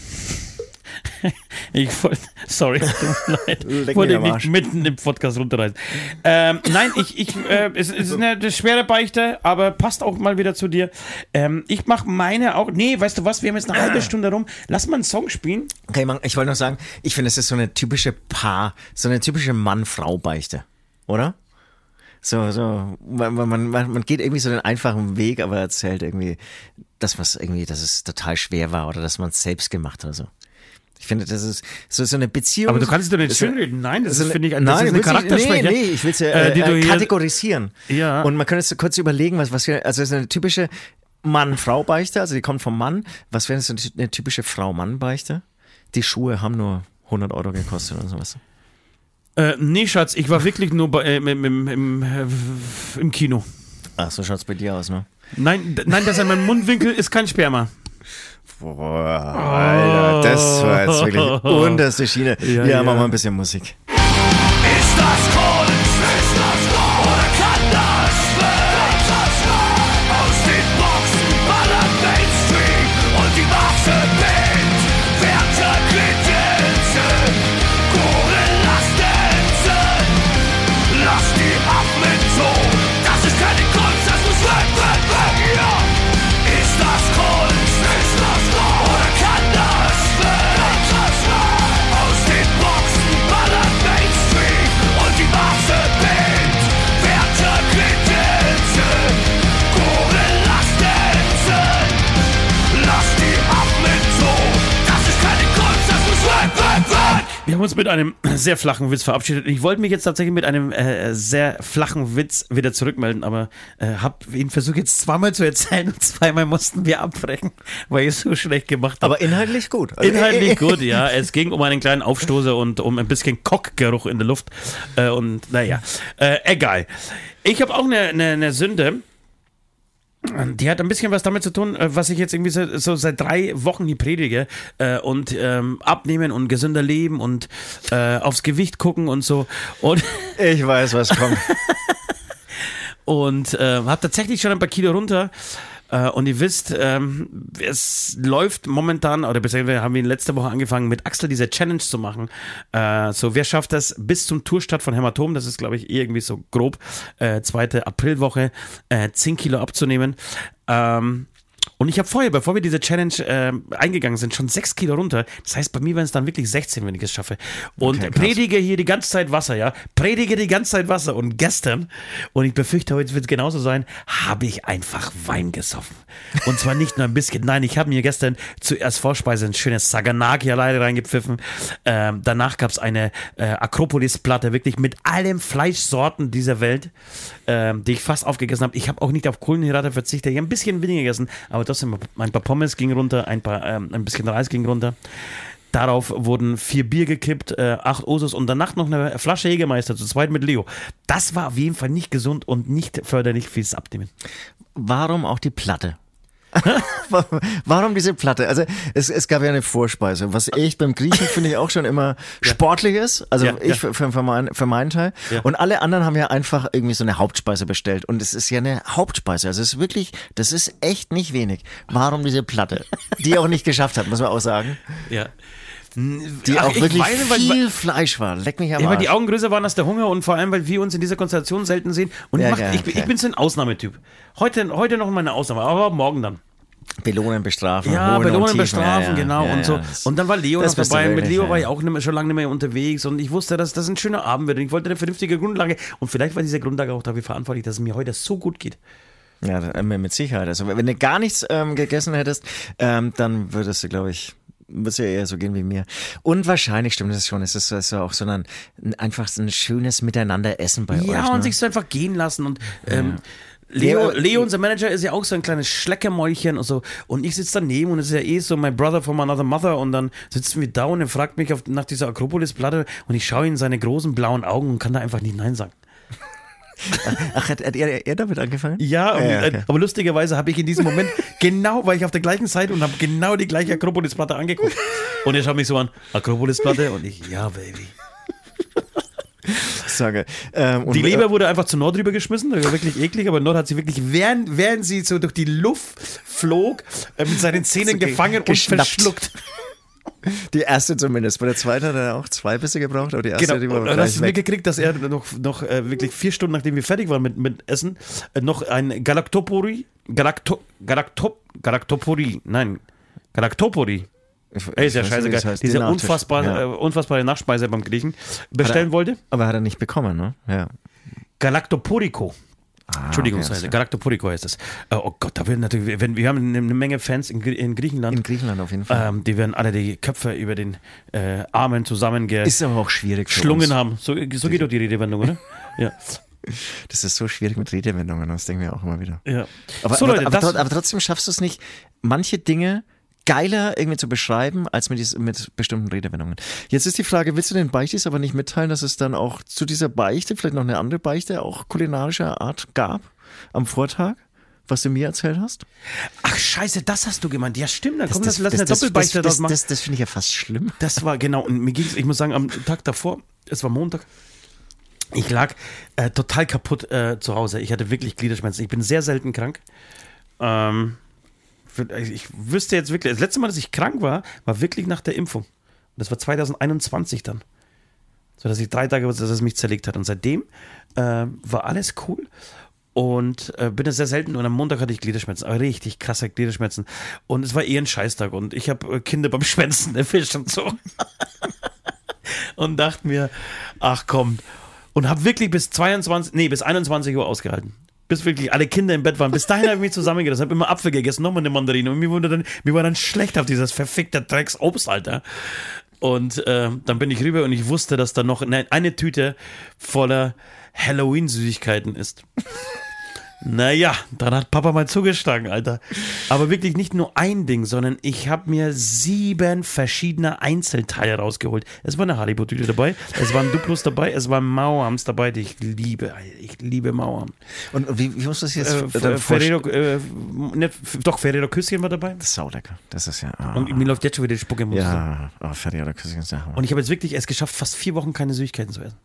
Ich wollte, sorry, leid. Ich wollte mich nicht mitten im Podcast runterreißen. Ähm, nein, ich, ich, äh, es, es ist eine, eine schwere Beichte, aber passt auch mal wieder zu dir. Ähm, ich mache meine auch. Nee, weißt du was? Wir haben jetzt eine halbe Stunde rum. Lass mal einen Song spielen. Okay, man, ich wollte noch sagen, ich finde, es ist so eine typische Paar, so eine typische Mann-Frau-Beichte, oder? So, so, man, man, man, man geht irgendwie so den einfachen Weg, aber erzählt irgendwie, dass irgendwie, dass es total schwer war oder dass man es selbst gemacht hat. oder So. Ich finde, das ist so, so eine Beziehung. Aber du kannst es doch nicht ist schönreden. Nein, das so ist, eine- finde ich, das nein, ist eine Charakterschwäche. Nee, nee, ich will es ja äh, äh, äh, kategorisieren. Ja. Und man könnte jetzt kurz überlegen, was, was wir, also es ist eine typische Mann-Frau-Beichte, also die kommt vom Mann. Was wäre so eine typische Frau-Mann-Beichte? Die Schuhe haben nur 100 Euro gekostet oder sowas. Äh, nee, Schatz, ich war wirklich nur bei, äh, im, im, im, im Kino. Ach, so schaut's bei dir aus, ne? Nein, nein, das an meinem Mundwinkel ist kein Sperma. Boah, Alter, das war jetzt wirklich unterste Schiene. Ja, Ja, ja. machen wir ein bisschen Musik. Haben uns mit einem sehr flachen Witz verabschiedet. Ich wollte mich jetzt tatsächlich mit einem äh, sehr flachen Witz wieder zurückmelden, aber äh, habe ihn versucht jetzt zweimal zu erzählen und zweimal mussten wir abbrechen, weil ich es so schlecht gemacht habe. Aber inhaltlich gut. Also, Inhaltlich gut, ja. Es ging um einen kleinen Aufstoßer und um ein bisschen Kockgeruch in der Luft. Äh, und naja, äh, egal. Ich habe auch eine, eine, eine Sünde. Die hat ein bisschen was damit zu tun, äh, was ich jetzt irgendwie so, so seit drei Wochen hier predige. Äh, und ähm, abnehmen und gesünder leben und äh, aufs Gewicht gucken und so. Und Ich weiß, was kommt. und äh, habe tatsächlich schon ein paar Kilo runter. Äh, und ihr wisst, ähm, es läuft momentan, oder beziehungsweise haben wir letzte Woche angefangen, mit Axel diese Challenge zu machen. Äh, so, wer schafft das bis zum Tourstart von Hämatom? Das ist, glaube ich, irgendwie so grob, äh, zweite Aprilwoche, äh, 10 Kilo abzunehmen. Ähm, und ich habe vorher, bevor wir diese Challenge äh, eingegangen sind, schon 6 Kilo runter. Das heißt, bei mir wären es dann wirklich 16, wenn ich es schaffe. Und Okay, predige hier die ganze Zeit Wasser, ja. Predige die ganze Zeit Wasser. Und gestern, und ich befürchte, heute wird es genauso sein, habe ich einfach Wein gesoffen. Und zwar nicht nur ein bisschen. Nein, ich habe mir gestern zuerst Vorspeise ein schönes Saganaki alleine reingepfiffen. Ähm, danach gab es eine äh, Akropolis-Platte, wirklich mit allen Fleischsorten dieser Welt, ähm, die ich fast aufgegessen habe. Ich habe auch nicht auf Kohlenhydrate verzichtet. Ich habe ein bisschen weniger gegessen, aber trotzdem ein paar Pommes ging runter, ein, paar, ähm, ein bisschen Reis ging runter. Darauf wurden vier Bier gekippt, äh, acht Osos und danach noch eine Flasche Jägermeister zu zweit mit Leo. Das war auf jeden Fall nicht gesund und nicht förderlich fürs Abnehmen. Warum auch die Platte? Warum diese Platte? Also es, es gab ja eine Vorspeise, was echt beim Griechen finde ich auch schon immer sportlich ist. Also Ja, ich ja. Für, für, mein, für meinen Teil. Ja. Und alle anderen haben ja einfach irgendwie so eine Hauptspeise bestellt. Und es ist ja eine Hauptspeise. Also es ist wirklich, das ist echt nicht wenig. Warum diese Platte? Die auch nicht geschafft hat, muss man auch sagen. Ja. Die Ach, auch ich wirklich weiß, weil- viel Fleisch war. Leck mich am Ja, weil die Arsch. Augen größer waren als der Hunger und vor allem, weil wir uns in dieser Konstellation selten sehen. Und Ja, ich, mach, ja, ich, bin- okay. ich bin so ein Ausnahmetyp. Heute, heute noch mal eine Ausnahme, aber morgen dann. Belohnen, bestrafen. Ja, belohnen, bestrafen, genau und so. Und dann war Leo noch dabei. Mit wirklich, Leo ja. war ich auch mehr, schon lange nicht mehr unterwegs und ich wusste, dass das ein schöner Abend wird. Und ich wollte eine vernünftige Grundlage. Und vielleicht war diese Grundlage auch dafür verantwortlich, dass es mir heute so gut geht. Ja, mit Sicherheit. Also wenn du gar nichts ähm, gegessen hättest, ähm, dann würdest du, glaube ich, es ja eher so gehen wie mir. Und wahrscheinlich stimmt es schon. Es ist also auch so ein, einfach so ein schönes Miteinander-Essen bei euch. Ja, und ne? sich so einfach gehen lassen. Und ähm, Leo, Ja, Leo, unser Manager, ist ja auch so ein kleines Schleckermäulchen und so. Und ich sitze daneben und es ist ja eh so my brother from another mother. Und dann sitzen wir da und er fragt mich auf, nach dieser Akropolis-Platte und ich schaue in seine großen blauen Augen und kann da einfach nicht Nein sagen. Ach, hat, hat er, er damit angefangen? Ja, und, ja, okay. äh, aber lustigerweise habe ich in diesem Moment genau, weil ich auf der gleichen Seite und habe genau die gleiche Akropolis-Platte angeguckt. Und er schaut mich so an, Akropolis-Platte? Und ich, ja, Baby. Sage. Ähm, Die Leber wurde einfach zu Nord rüber geschmissen, das war wirklich eklig, aber Nord hat sie wirklich, während, während sie so durch die Luft flog, äh, mit seinen Zähnen gefangen und verschluckt. die erste zumindest. Bei der zweiten hat er auch zwei Bisse gebraucht, aber die erste, Genau, die war und hast du mitgekriegt, dass er noch, noch äh, wirklich vier Stunden, nachdem wir fertig waren mit, mit Essen, äh, noch ein Galaktopori, Galakto, Galaktop, Galaktopori, nein, Galaktopori, ey, ist ja scheißegal, das heißt. diese Den Nachtisch. unfassbar, Ja. äh, unfassbare Nachspeise beim Griechen bestellen er- wollte. Aber hat er nicht bekommen, ne? Ja. Galaktoporico. Entschuldigung, Ah, okay, Galaktoporico heißt es. Äh, oh Gott, da werden natürlich, wenn, wir haben eine, Menge Fans in, in Griechenland. In Griechenland auf jeden Fall. ähm, die werden alle die Köpfe über den äh, Armen zusammengeschlungen ist aber auch schwierig uns. haben. So, so geht doch die Redewendung, oder? Ja. Das ist so schwierig mit Redewendungen, das denken wir auch immer wieder. ja. Aber, so, aber, Leute, aber, tro- aber trotzdem schaffst du es nicht, manche Dinge geiler irgendwie zu beschreiben, als mit, dies, mit bestimmten Redewendungen. Jetzt ist die Frage, willst du den Beichtis aber nicht mitteilen, dass es dann auch zu dieser Beichte, vielleicht noch eine andere Beichte, auch kulinarischer Art gab am Vortag? Was du mir erzählt hast? ach scheiße, das hast du gemeint. Ja, stimmt, dann komm, lass, lass das, eine das, Doppelbeichte das, das, machen. das, das finde ich ja fast schlimm. Das war genau, und mir ging's, ich muss sagen, am Tag davor, es war Montag, ich lag äh, total kaputt äh, zu Hause. Ich hatte wirklich Gliederschmerzen. Ich bin sehr selten krank. Ähm, ich wüsste jetzt wirklich, das letzte Mal, dass ich krank war, war wirklich nach der Impfung. Und das war 2021 dann. So dass ich drei Tage, dass es mich zerlegt hat. Und seitdem äh, war alles cool. Und äh, bin es sehr selten. Und am Montag hatte ich Gliederschmerzen. Aber richtig krasse Gliederschmerzen. Und es war eher ein Scheißtag. Und ich habe äh, Kinder beim Schwänzen erwischt und so. und dachte mir, ach komm. Und habe wirklich bis 22, nee, bis 21 Uhr ausgehalten. Bis wirklich alle Kinder im Bett waren. Bis dahin habe ich mich zusammengerissen, habe immer Apfel gegessen, nochmal eine Mandarine. Und mir, wurde dann, mir war dann schlecht auf dieses verfickte Drecksobst, Alter. Und äh, dann bin ich rüber und ich wusste, dass da noch eine, eine Tüte voller Halloween-Süßigkeiten ist. Naja, dann hat Papa mal zugeschlagen, Alter. Aber wirklich nicht nur ein Ding, sondern ich habe mir sieben verschiedene Einzelteile rausgeholt. Es war eine Haribo-Tüte dabei, es waren Duplos dabei, es waren Mauerhams dabei, die ich liebe. Ich liebe Mauerham. Und wie, wie musst du das jetzt Äh, Ferrero, äh, ne, F- doch, Ferrero Küsschen war dabei. Das ist saulecker. Das ist ja. ah. Und mir läuft jetzt schon wieder die Spucke im Mund. ja, oh, Ferrero Küsschen ist der Hammer. Und ich habe jetzt wirklich es geschafft, fast vier Wochen keine Süßigkeiten zu essen.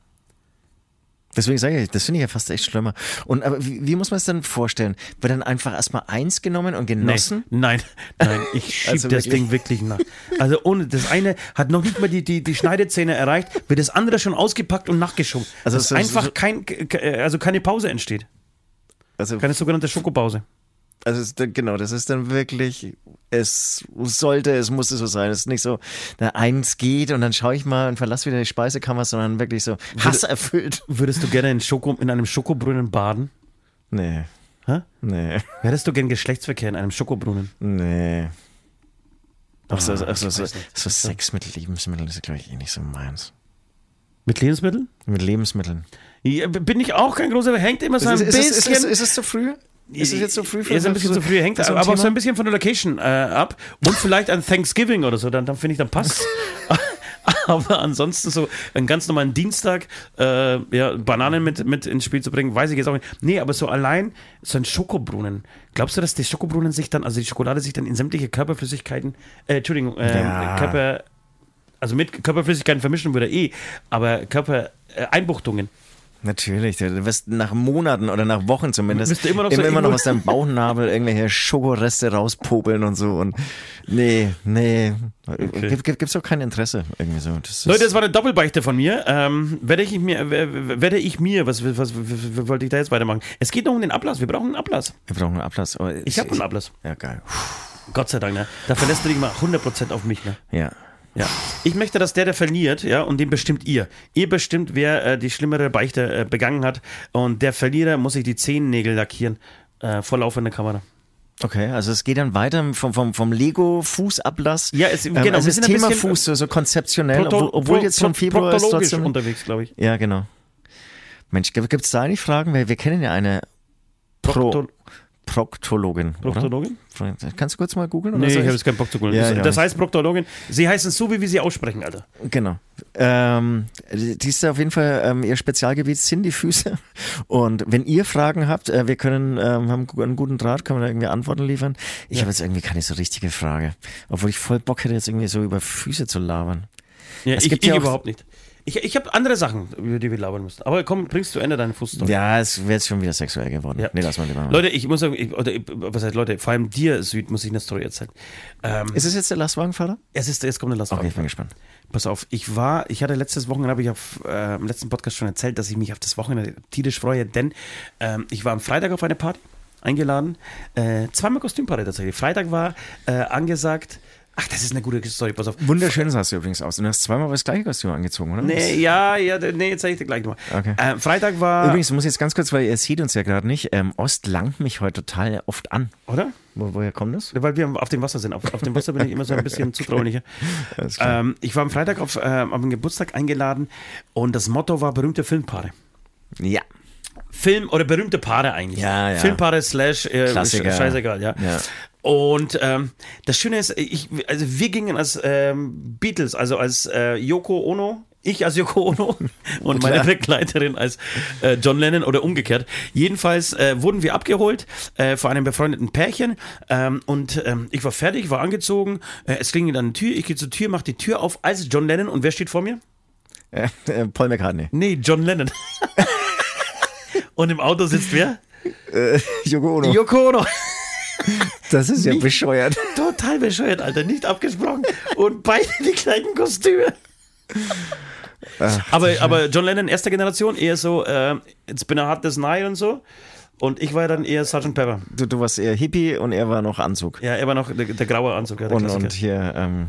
Deswegen sage ich, das finde ich ja fast echt schlimmer. Und aber wie, wie muss man es dann vorstellen? Wird dann einfach erstmal eins genommen und genossen? Nee, nein, nein, ich schieb Also das wirklich? Ding wirklich nach. Also ohne, das eine hat noch nicht mal die, die, die Schneidezähne erreicht, wird das andere schon ausgepackt und nachgeschoben. Also Also so- dass einfach so- kein, ke- also keine Pause entsteht. Also, Keine sogenannte Schokopause. Also es ist genau, das ist dann wirklich, es sollte, es musste so sein. Es ist nicht so, na, eins geht und dann schaue ich mal und verlasse wieder die Speisekammer, sondern wirklich so hasserfüllt. Würdest du gerne in, Schoko, in einem Schokobrunnen baden? Nee, Hä? nee, Hättest du gern Geschlechtsverkehr in einem Schokobrunnen? nee. Auch so, auch so, so, so Sex mit Lebensmitteln ist, glaube ich, eh nicht so meins. Mit Lebensmitteln? Mit Lebensmitteln. Ja, bin ich auch kein großer, hängt immer so ein ist, bisschen. ist, ist, es, ist es zu früh? Ist es jetzt zu früh für Ist ein bisschen zu früh, hängt so ein aber auch so ein bisschen von der Location äh, ab. Und vielleicht an Thanksgiving oder so, dann, dann finde ich, dann passt. Aber ansonsten so einen ganz normalen Dienstag, äh, ja, Bananen mit, mit ins Spiel zu bringen, weiß ich jetzt auch nicht. Nee, aber so allein so ein Schokobrunnen. Glaubst du, dass die Schokobrunnen sich dann, also die Schokolade sich dann in sämtliche Körperflüssigkeiten, äh, Entschuldigung, äh, Ja. Körper, also mit Körperflüssigkeiten vermischen würde eh, aber Körpereinbuchtungen. Natürlich, du wirst nach Monaten oder nach Wochen zumindest du immer noch so immer, immer noch aus deinem Bauchnabel irgendwelche Schokoreste rauspopeln und so und nee, nee, gibt, gibt, gibt's doch kein Interesse irgendwie so. Das Leute, das war eine Doppelbeichte von mir. Ähm, werde ich mir, werde ich mir, was, was, was, was wollte ich da jetzt weitermachen? Es geht noch um den Ablass. Wir brauchen einen Ablass. wir brauchen einen Ablass. Oh, Ich habe einen Ablass. Ja, geil. Gott sei Dank, ne? Da verlässt du dich mal 100% auf mich, ne? Ja. Ja. Ich möchte, dass der, der verliert, ja, und den bestimmt ihr. Ihr bestimmt, wer äh, die schlimmere Beichte äh, begangen hat. Und der Verlierer muss sich die Zehennägel lackieren. Äh, vor laufender Kamera. Okay, also es geht dann weiter vom, vom, vom Lego-Fußablass. Ja, es- ähm, genau, Also wir das Thema bisschen, Fuß, so, so konzeptionell, Proto- obwohl, jetzt schon Februar ist trotzdem. unterwegs, glaube ich. Ja, genau. Mensch, gibt es da eigentlich Fragen? Weil wir kennen ja eine Pro Proktologin. Proktologin? Oder? Kannst du kurz mal googeln? Nee, ich habe jetzt keinen Bock zu googeln. Ja, das ja. heißt Proktologin. Sie heißen so, wie wir sie aussprechen, Alter. Genau. Ähm, die ist auf jeden Fall, ähm, ihr Spezialgebiet sind die Füße. Und wenn ihr Fragen habt, äh, wir können, ähm, haben einen guten Draht, können wir irgendwie Antworten liefern. Ich habe jetzt irgendwie keine so richtige Frage. Obwohl ich voll Bock hätte, jetzt irgendwie so über Füße zu labern. Ja, Es ich, gibt ich ja auch- überhaupt nicht. Ich, ich habe andere Sachen, über die wir labern müssen. Aber komm, bringst zu Ende deine Fußstory. Ja, es wäre jetzt schon wieder sexuell geworden. Ja. Nee, lass mal lieber mal. Leute, ich muss sagen, ich, oder, was heißt Leute, vor allem dir, Süd, muss ich eine Story erzählen. Ähm, Ist es jetzt der Lastwagenfahrer? es ist, jetzt kommt eine Lastwagen. Okay, ich bin gespannt. Pass auf, ich war, ich hatte letztes Wochenende, habe ich auf, äh, im letzten Podcast schon erzählt, dass ich mich auf das Wochenende tierisch freue, denn ähm, ich war am Freitag auf eine Party eingeladen. Äh, zweimal Kostümparty tatsächlich. Freitag war äh, angesagt, ach, das ist eine gute Story, pass auf. Wunderschön sahst du übrigens aus. Und du hast zweimal das gleiche Kostüm angezogen, oder? Nee, ja, ja, nee, jetzt zeige ich dir gleich nochmal. Okay. Äh, Freitag war, Übrigens, ich muss jetzt ganz kurz, weil ihr seht uns ja gerade nicht, ähm, Ost langt mich heute total oft an. oder? Wo, woher kommt das? Weil wir auf dem Wasser sind. Auf, auf dem Wasser bin ich immer so ein bisschen zutraulicher. Ähm, ich war am Freitag auf, ähm, auf den Geburtstag eingeladen und das Motto war berühmte Filmpaare. Ja. Film oder berühmte Paare eigentlich. Ja, ja. Filmpaare slash äh, Klassiker. sch- scheißegal, ja. Ja. Und ähm, das Schöne ist, ich, also wir gingen als ähm, Beatles, also als äh, Yoko Ono, ich als Yoko Ono und meine. Begleiterin als äh, John Lennon oder umgekehrt. Jedenfalls äh, wurden wir abgeholt äh, vor einem befreundeten Pärchen ähm, und ähm, ich war fertig, war angezogen. Äh, es klingelt an die Tür, ich gehe zur Tür, mache die Tür auf als John Lennon und wer steht vor mir? Äh, äh, Paul McCartney. Nee, John Lennon. und im Auto sitzt wer? Äh, Yoko Ono. Yoko Ono. Das ist ja bescheuert. Total bescheuert, Alter. Nicht abgesprochen. Und beide die gleichen Kostüme. aber, aber John Lennon, erster Generation, eher so, äh, It's been a hard this night und so. Und ich war dann eher Sgt. Pepper. Du, du warst eher Hippie und er war noch Anzug. Ja, er war noch der, der graue Anzug. Ja, der und, und hier ähm,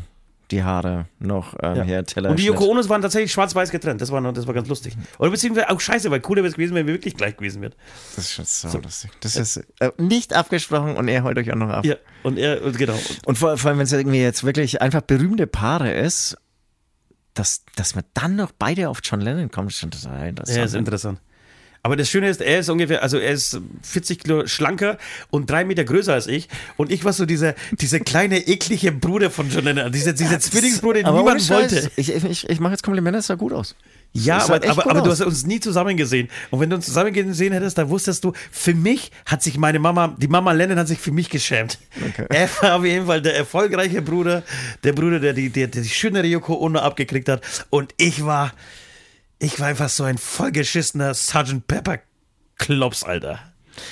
die Haare noch, ähm, Ja. hier Teller. Und die Yoko Onos waren tatsächlich schwarz-weiß getrennt. Das war, noch, das war ganz lustig. Oder beziehungsweise auch scheiße, weil cooler wäre es gewesen, wenn wir wirklich gleich gewesen wären. Das ist schon so, lustig. Das ist äh, nicht abgesprochen und er holt euch auch noch ab. Ja, und er, genau. Und vor, vor allem, wenn es irgendwie jetzt wirklich einfach berühmte Paare ist, dass, dass man dann noch beide auf John Lennon kommt, ist schon total interessant. Ja, ist interessant. Aber das Schöne ist, er ist ungefähr, also er ist 40 Kilo schlanker und drei Meter größer als ich. Und ich war so dieser, dieser kleine, eklige Bruder von John Lennon. Dieser, dieser Zwillingsbruder, den niemand wollte. Ich, ich, ich mache jetzt Komplimente, das sah gut aus. Ja, aber, aber, aber du hast uns nie zusammen gesehen. Und wenn du uns zusammen gesehen hättest, dann wusstest du, für mich hat sich meine Mama, die Mama Lennon hat sich für mich geschämt. Okay. Er war auf jeden Fall der erfolgreiche Bruder, der Bruder, der die, der, der die schönere Yoko Ono abgekriegt hat. Und ich war, ich war einfach so ein vollgeschissener Sgt. Pepper Klops, Alter.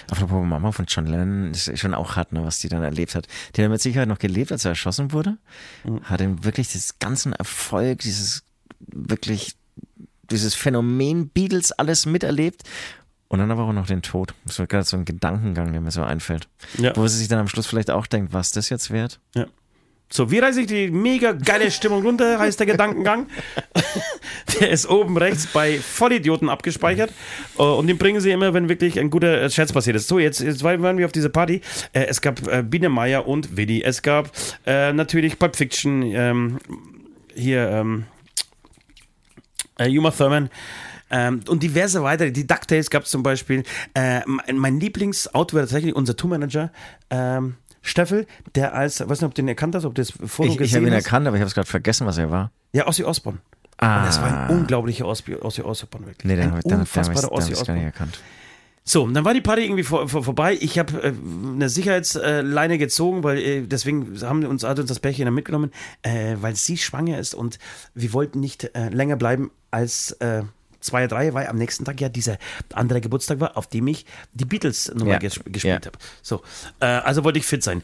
Apropos Mama von John Lennon, ist schon auch hart, ne, was die dann erlebt hat. Die hat mit Sicherheit noch gelebt, als er erschossen wurde. Mhm. Hat ihm wirklich dieses ganzen Erfolg, dieses wirklich, dieses Phänomen Beatles alles miterlebt. Und dann aber auch noch den Tod. Das war gerade so ein Gedankengang, der mir so einfällt. Ja. Wo sie sich dann am Schluss vielleicht auch denkt, was das jetzt wert? Ja. So, wie reiße ich die mega geile Stimmung runter, heißt der Gedankengang. der ist oben rechts bei Vollidioten abgespeichert. Äh, Und den bringen sie immer, wenn wirklich ein guter äh, Scherz passiert ist. So, jetzt, jetzt waren wir auf dieser Party. Äh, Es gab Biene Meier und Willi. Es gab natürlich Pulp Fiction, ähm, hier, ähm, äh, Uma Thurman. Ähm, und diverse weitere. Die DuckTales gab es zum Beispiel. Äh, mein Lieblingsoutfit war tatsächlich unser Tourmanager, ähm, Steffel, der als, weiß nicht, ob du den erkannt hast, ob du das Foto Ich, ich gesehen habe ihn hast. erkannt, aber ich habe es gerade vergessen, was er war. Ja, Ossi Osborn. Ah. Und das war ein unglaublicher Ossi, Ossi Osborn, wirklich. Nee, den habe ich, unfassbarer den hab Ossi ich, ich gar Osborn. nicht erkannt. So, dann war die Party irgendwie vor, vor, vorbei. Ich habe äh, eine Sicherheitsleine gezogen, weil äh, deswegen haben wir uns, hat uns das Pärchen dann mitgenommen, äh, weil sie schwanger ist und wir wollten nicht äh, länger bleiben als äh, zwei, drei, weil am nächsten Tag ja dieser andere Geburtstag war, auf dem ich die Beatles-Nummer Ja, ges gespielt ja. habe. So, äh, also wollte ich fit sein.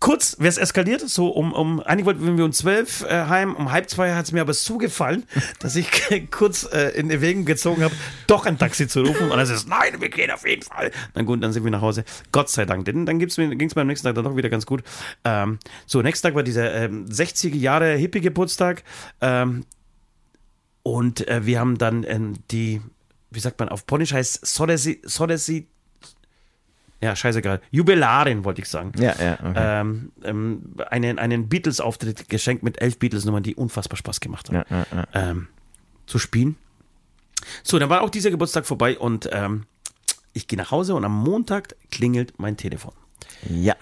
Kurz wäre es eskaliert, so um, um, eigentlich wollten wir um zwölf äh, heim, um halb zwei hat es mir aber so gefallen, dass ich kurz äh, in Erwägung gezogen habe, doch ein Taxi zu rufen und es ist, nein, wir gehen auf jeden Fall. Dann gut, dann sind wir nach Hause. Gott sei Dank, denn dann ging es mir am nächsten Tag dann doch wieder ganz gut. Ähm, so, nächsten Tag war dieser ähm, 60er Jahre Hippie-Geburtstag ähm, und äh, wir haben dann ähm, die, wie sagt man, auf Polnisch heißt Sodesi, Sodesi, ja, scheißegal, Jubilarin wollte ich sagen Ja, ja, okay. ähm, ähm, einen, einen Beatles-Auftritt geschenkt mit elf Beatles-Nummern, die unfassbar Spaß gemacht haben, ja, ja, ja. ähm, zu spielen. So, dann war auch dieser Geburtstag vorbei und ähm, ich gehe nach Hause und am Montag klingelt mein Telefon. ja.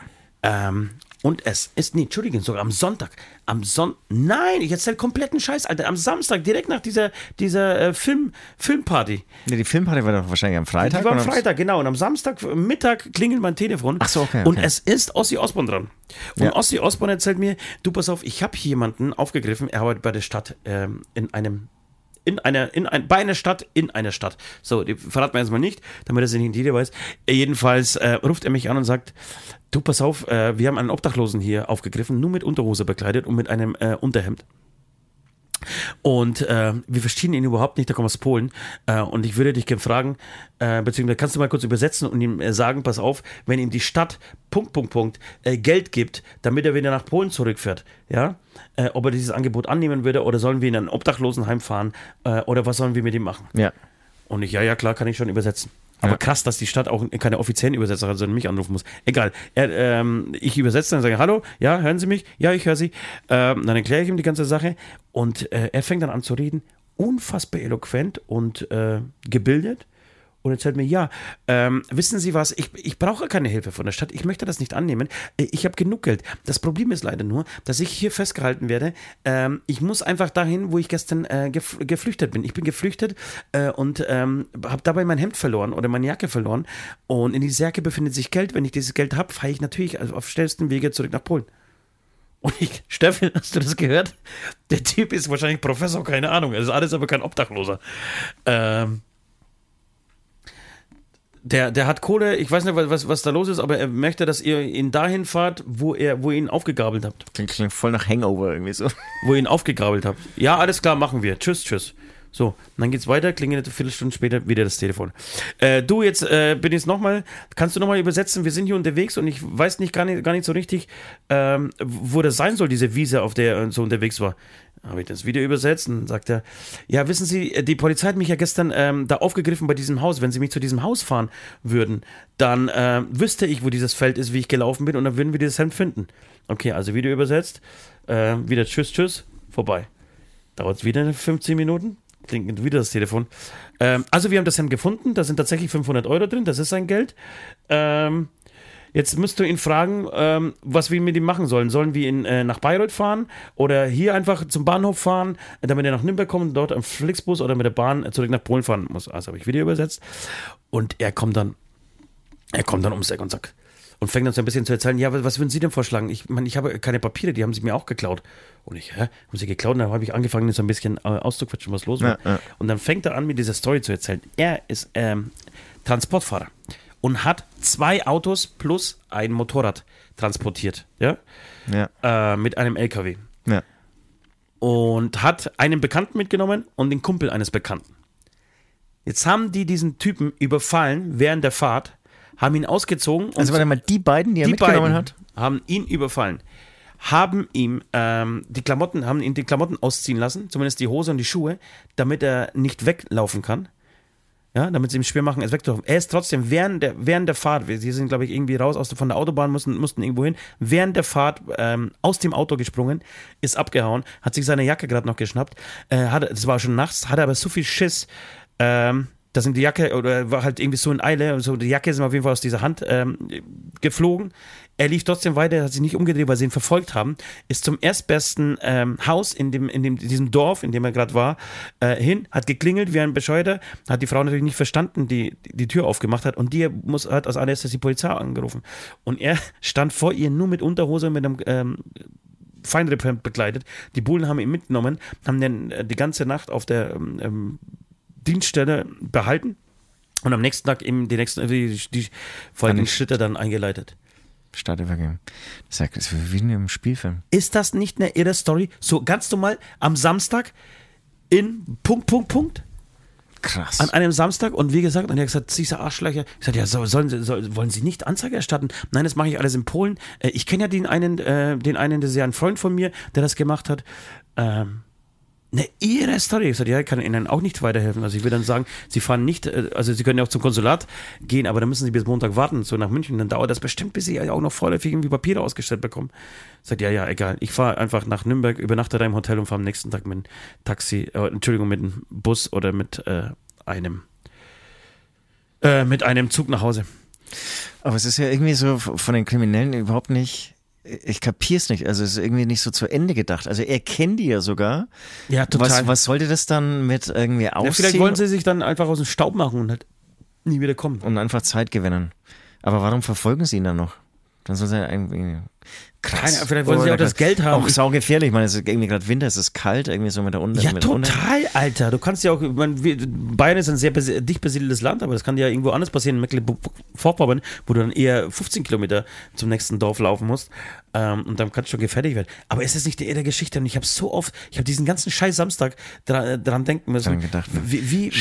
Und es ist, nee, Entschuldigung, sogar am Sonntag. Am Son, nein, ich erzähle kompletten Scheiß, Alter. Am Samstag, direkt nach dieser, dieser äh, Film, Filmparty. Nee, die Filmparty war doch wahrscheinlich am Freitag. Die war am? Freitag, genau. Und am Samstag äh, Mittag klingelt mein Telefon. Ach so, okay, Und okay. es ist Ossi Osborn dran. Und Ja. Ossi Osborn erzählt mir, du pass auf, ich habe hier jemanden aufgegriffen, er arbeitet bei der Stadt ähm, in einem in einer, in ein, bei einer Stadt, in einer Stadt. So, die verraten wir jetzt mal nicht, damit das nicht jeder weiß. Äh, Jedenfalls äh, ruft er mich an und sagt, du pass auf, äh, wir haben einen Obdachlosen hier aufgegriffen, nur mit Unterhose bekleidet und mit einem äh, Unterhemd. Und äh, wir verstehen ihn überhaupt nicht, der kommt aus Polen. Äh, und ich würde dich gerne fragen, äh, beziehungsweise kannst du mal kurz übersetzen und ihm äh, sagen, pass auf, wenn ihm die Stadt Punkt, Punkt, Punkt äh, Geld gibt, damit er wieder nach Polen zurückfährt, ja, äh, ob er dieses Angebot annehmen würde oder sollen wir in ein Obdachlosenheim fahren oder was sollen wir mit ihm machen? Ja. Und ich, ja, ja, klar, kann ich schon übersetzen. Aber Ja. krass, dass die Stadt auch keine offiziellen Übersetzer hat, sondern mich anrufen muss. Egal. Er, ähm, ich übersetze dann und sage, hallo, ja, hören Sie mich? Ja, ich höre Sie. Ähm, dann erkläre ich ihm die ganze Sache und äh, er fängt dann an zu reden, unfassbar eloquent und äh, gebildet. Und erzählt mir, ja, ähm, wissen Sie was, ich, ich brauche keine Hilfe von der Stadt, ich möchte das nicht annehmen, Äh, ich habe genug Geld. Das Problem ist leider nur, dass ich hier festgehalten werde. Ähm, ich muss einfach dahin, wo ich gestern äh, gef geflüchtet bin. Ich bin geflüchtet äh, und ähm, habe dabei mein Hemd verloren oder meine Jacke verloren. Und in dieser Jacke befindet sich Geld. Wenn ich dieses Geld habe, fahre ich natürlich also auf schnellsten Wege zurück nach Polen. Und ich, Steffen, hast du das gehört? Der Typ ist wahrscheinlich Professor, keine Ahnung. Er ist alles aber kein Obdachloser. Ähm, der, der hat Kohle, ich weiß nicht, was, was da los ist, aber er möchte, dass ihr ihn dahin fahrt, wo, er, wo ihr ihn aufgegabelt habt. Klingt, klingt voll nach Hangover irgendwie so. Wo ihr ihn aufgegabelt habt. Ja, alles klar, machen wir. Tschüss, tschüss. So, dann geht's weiter, klingelt eine Viertelstunde später wieder das Telefon. Äh, du, jetzt äh, bin ich nochmal, kannst du nochmal übersetzen? Wir sind hier unterwegs und ich weiß nicht gar nicht, gar nicht so richtig, ähm, wo das sein soll, diese Wiese, auf der er so unterwegs war. Habe ich das wieder übersetzt und sagt er, ja, wissen Sie, die Polizei hat mich ja gestern ähm, da aufgegriffen bei diesem Haus. Wenn Sie mich zu diesem Haus fahren würden, dann äh, wüsste ich, wo dieses Feld ist, wie ich gelaufen bin und dann würden wir dieses Hemd finden. Okay, also wieder übersetzt, äh, wieder Tschüss, Tschüss, vorbei. Dauert es wieder 15 Minuten, klingt wieder das Telefon. Ähm, also wir haben das Hemd gefunden, da sind tatsächlich 500 Euro drin, das ist sein Geld. Ähm, jetzt müsst du ihn fragen, ähm, was wir mit ihm machen sollen. Sollen wir ihn äh, nach Bayreuth fahren oder hier einfach zum Bahnhof fahren, damit er nach Nürnberg kommt und dort am Flixbus oder mit der Bahn zurück nach Polen fahren muss. Also habe ich Video übersetzt. Und er kommt dann, er kommt dann ums Eck und sagt, und fängt dann so ein bisschen zu erzählen, ja, was würden Sie denn vorschlagen? Ich meine, ich habe keine Papiere, die haben Sie mir auch geklaut. Und ich, hä, haben Sie geklaut? Und dann habe ich angefangen, so ein bisschen äh, auszuquetschen, was los war. Ja, ja. Und dann fängt er an, mir diese Story zu erzählen. Er ist ähm, Transportfahrer und hat zwei Autos plus ein Motorrad transportiert, ja, Ja. äh, mit einem LKW. Ja. Und hat einen Bekannten mitgenommen und den Kumpel eines Bekannten. Jetzt haben die diesen Typen überfallen während der Fahrt, haben ihn ausgezogen und Also warte mal, die beiden, die er die mitgenommen beiden hat? haben ihn überfallen, haben ihm ähm, die Klamotten, haben ihn die Klamotten ausziehen lassen, zumindest die Hose und die Schuhe, damit er nicht weglaufen kann. Ja, damit sie ihm schwer machen, es wegzulaufen. Er ist trotzdem während der, während der Fahrt, wir- sie sind, glaube ich, irgendwie raus aus, der- von der Autobahn, mussten, mussten irgendwo hin, während der Fahrt ähm, aus dem Auto gesprungen, ist abgehauen, hat sich seine Jacke gerade noch geschnappt, äh, hat, das war schon nachts, hatte aber so viel Schiss, ähm, da sind die Jacke, oder war halt irgendwie so in Eile, und so die Jacke ist ihm auf jeden Fall aus dieser Hand ähm, geflogen. Er lief trotzdem weiter, hat sich nicht umgedreht, weil sie ihn verfolgt haben, ist zum erstbesten ähm, Haus in, dem, in dem, diesem Dorf, in dem er gerade war, äh, hin, hat geklingelt wie ein Bescheuerter, hat die Frau natürlich nicht verstanden, die die Tür aufgemacht hat und die muss, hat als allererstes die Polizei angerufen. Und er stand vor ihr nur mit Unterhose und mit einem ähm, Feinripp bekleidet. Die Bullen haben ihn mitgenommen, haben den äh, die ganze Nacht auf der ähm, ähm, Dienststelle behalten und am nächsten Tag eben die nächsten die, die folgenden Schritte dann eingeleitet. Startübergänge. Das ist wie in einem Spielfilm. Ist das nicht eine irre Story? So ganz normal am Samstag in Punkt, Punkt, Punkt. Krass. An einem Samstag und wie gesagt, und er hat gesagt, diese Arschlöcher. Ich sagte, ja, so, sollen Sie, soll, wollen Sie nicht Anzeige erstatten? Nein, das mache ich alles in Polen. Äh, ich kenne ja den einen, äh, den einen, das ist ja ein Freund von mir, der das gemacht hat. Ähm, Story. Ich sagte, ja, ich kann Ihnen auch nicht weiterhelfen. Also ich würde dann sagen, Sie fahren nicht, äh, also Sie können ja auch zum Konsulat gehen, aber dann müssen Sie bis Montag warten, so nach München. Dann dauert das bestimmt, bis Sie auch noch vorläufig irgendwie Papiere ausgestellt bekommen. Sagt, ja, ja, egal. Ich fahre einfach nach Nürnberg, übernachte da im Hotel und fahre am nächsten Tag mit dem Taxi, äh, Entschuldigung, mit dem Bus oder mit äh, einem äh, mit einem Zug nach Hause. Aber es ist ja irgendwie so von den Kriminellen überhaupt nicht ich kapier's nicht. Also es ist irgendwie nicht so zu Ende gedacht. Also er kennt die ja sogar. Ja, total. Was, was sollte das dann mit irgendwie ausziehen? Ja, vielleicht wollen sie sich dann einfach aus dem Staub machen und halt nie wieder kommen. Und einfach Zeit gewinnen. Aber warum verfolgen sie ihn dann noch? Dann soll sie irgendwie Krass. Keine, vielleicht wollen sie auch das Geld haben. Auch saugefährlich. Ich meine, es ist irgendwie gerade Winter, es ist kalt, irgendwie so mit der Unter. Ja, total, Unter. Alter. Du kannst ja auch, man, Bayern ist ein sehr dicht besiedeltes Land, aber das kann ja irgendwo anders passieren, in Mecklenburg-Vorpommern, wo du dann eher 15 Kilometer zum nächsten Dorf laufen musst. Ähm, und dann kannst du schon gefährlich werden. Aber es ist nicht die irre Geschichte. Und ich habe so oft, ich habe diesen ganzen Scheiß Samstag dran, dran denken müssen. Gedacht, wie, wie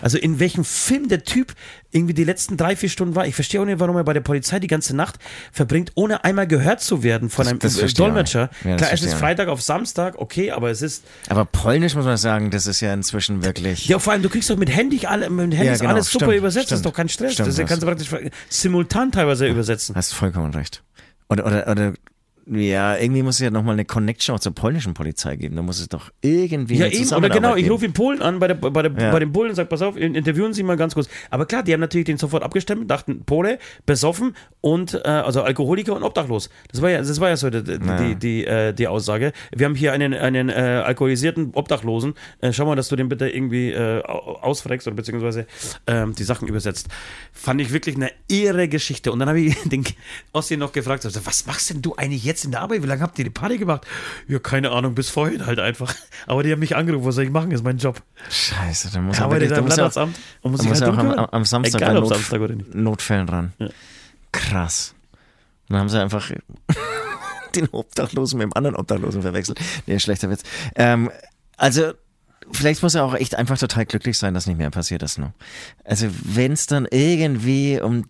also in welchem Film der Typ irgendwie die letzten drei, vier Stunden war. Ich verstehe auch nicht, warum er bei der Polizei die ganze Nacht verbringt, ohne einmal gehört zu werden von einem das, das Dolmetscher. Ja, Klar, es ist Freitag auf Samstag, okay, aber es ist. Aber Polnisch muss man sagen, das ist ja inzwischen wirklich. Ja, vor allem, du kriegst doch mit Handy, alle, mit Handy ja, genau, alles super stimmt, übersetzt, stimmt, das ist doch kein Stress. Stimmt, das kannst du praktisch simultan teilweise übersetzen. Hast vollkommen recht. Oder, oder, oder ja, irgendwie muss es ja nochmal eine Connection auch zur polnischen Polizei geben. Da muss es doch irgendwie. Ja, eben, oder genau, ich rufe in Polen an bei, der, bei, der, ja. bei den Polen und sage, pass auf, interviewen Sie mal ganz kurz. Aber klar, die haben natürlich den sofort abgestimmt, dachten, Pole, besoffen und äh, also Alkoholiker und obdachlos. Das war ja, das war ja so die, die, ja. die, die, äh, die, Aussage. Wir haben hier einen, einen äh, alkoholisierten Obdachlosen. Äh, schau mal, dass du den bitte irgendwie äh, ausfragst oder beziehungsweise ähm, die Sachen übersetzt. Fand ich wirklich eine irre Geschichte. Und dann habe ich den Ossi noch gefragt, also, was machst denn du eigentlich jetzt? Jetzt in der Arbeit? Wie lange habt ihr die Party gemacht? Ja, keine Ahnung, bis vorhin halt einfach. Aber die haben mich angerufen, was soll ich machen? Das ist mein Job. Scheiße, dann muss er wirklich, da muss auch, und muss, muss halt auch am, am, Samstag Egal, Not, Samstag oder nicht. Notfällen ran. Ja. Krass. dann haben sie einfach den Obdachlosen mit dem anderen Obdachlosen verwechselt. Nee, schlechter Witz. Ähm, also, vielleicht muss er auch echt einfach total glücklich sein, dass nicht mehr passiert ist. Ne? Also, wenn es dann irgendwie um.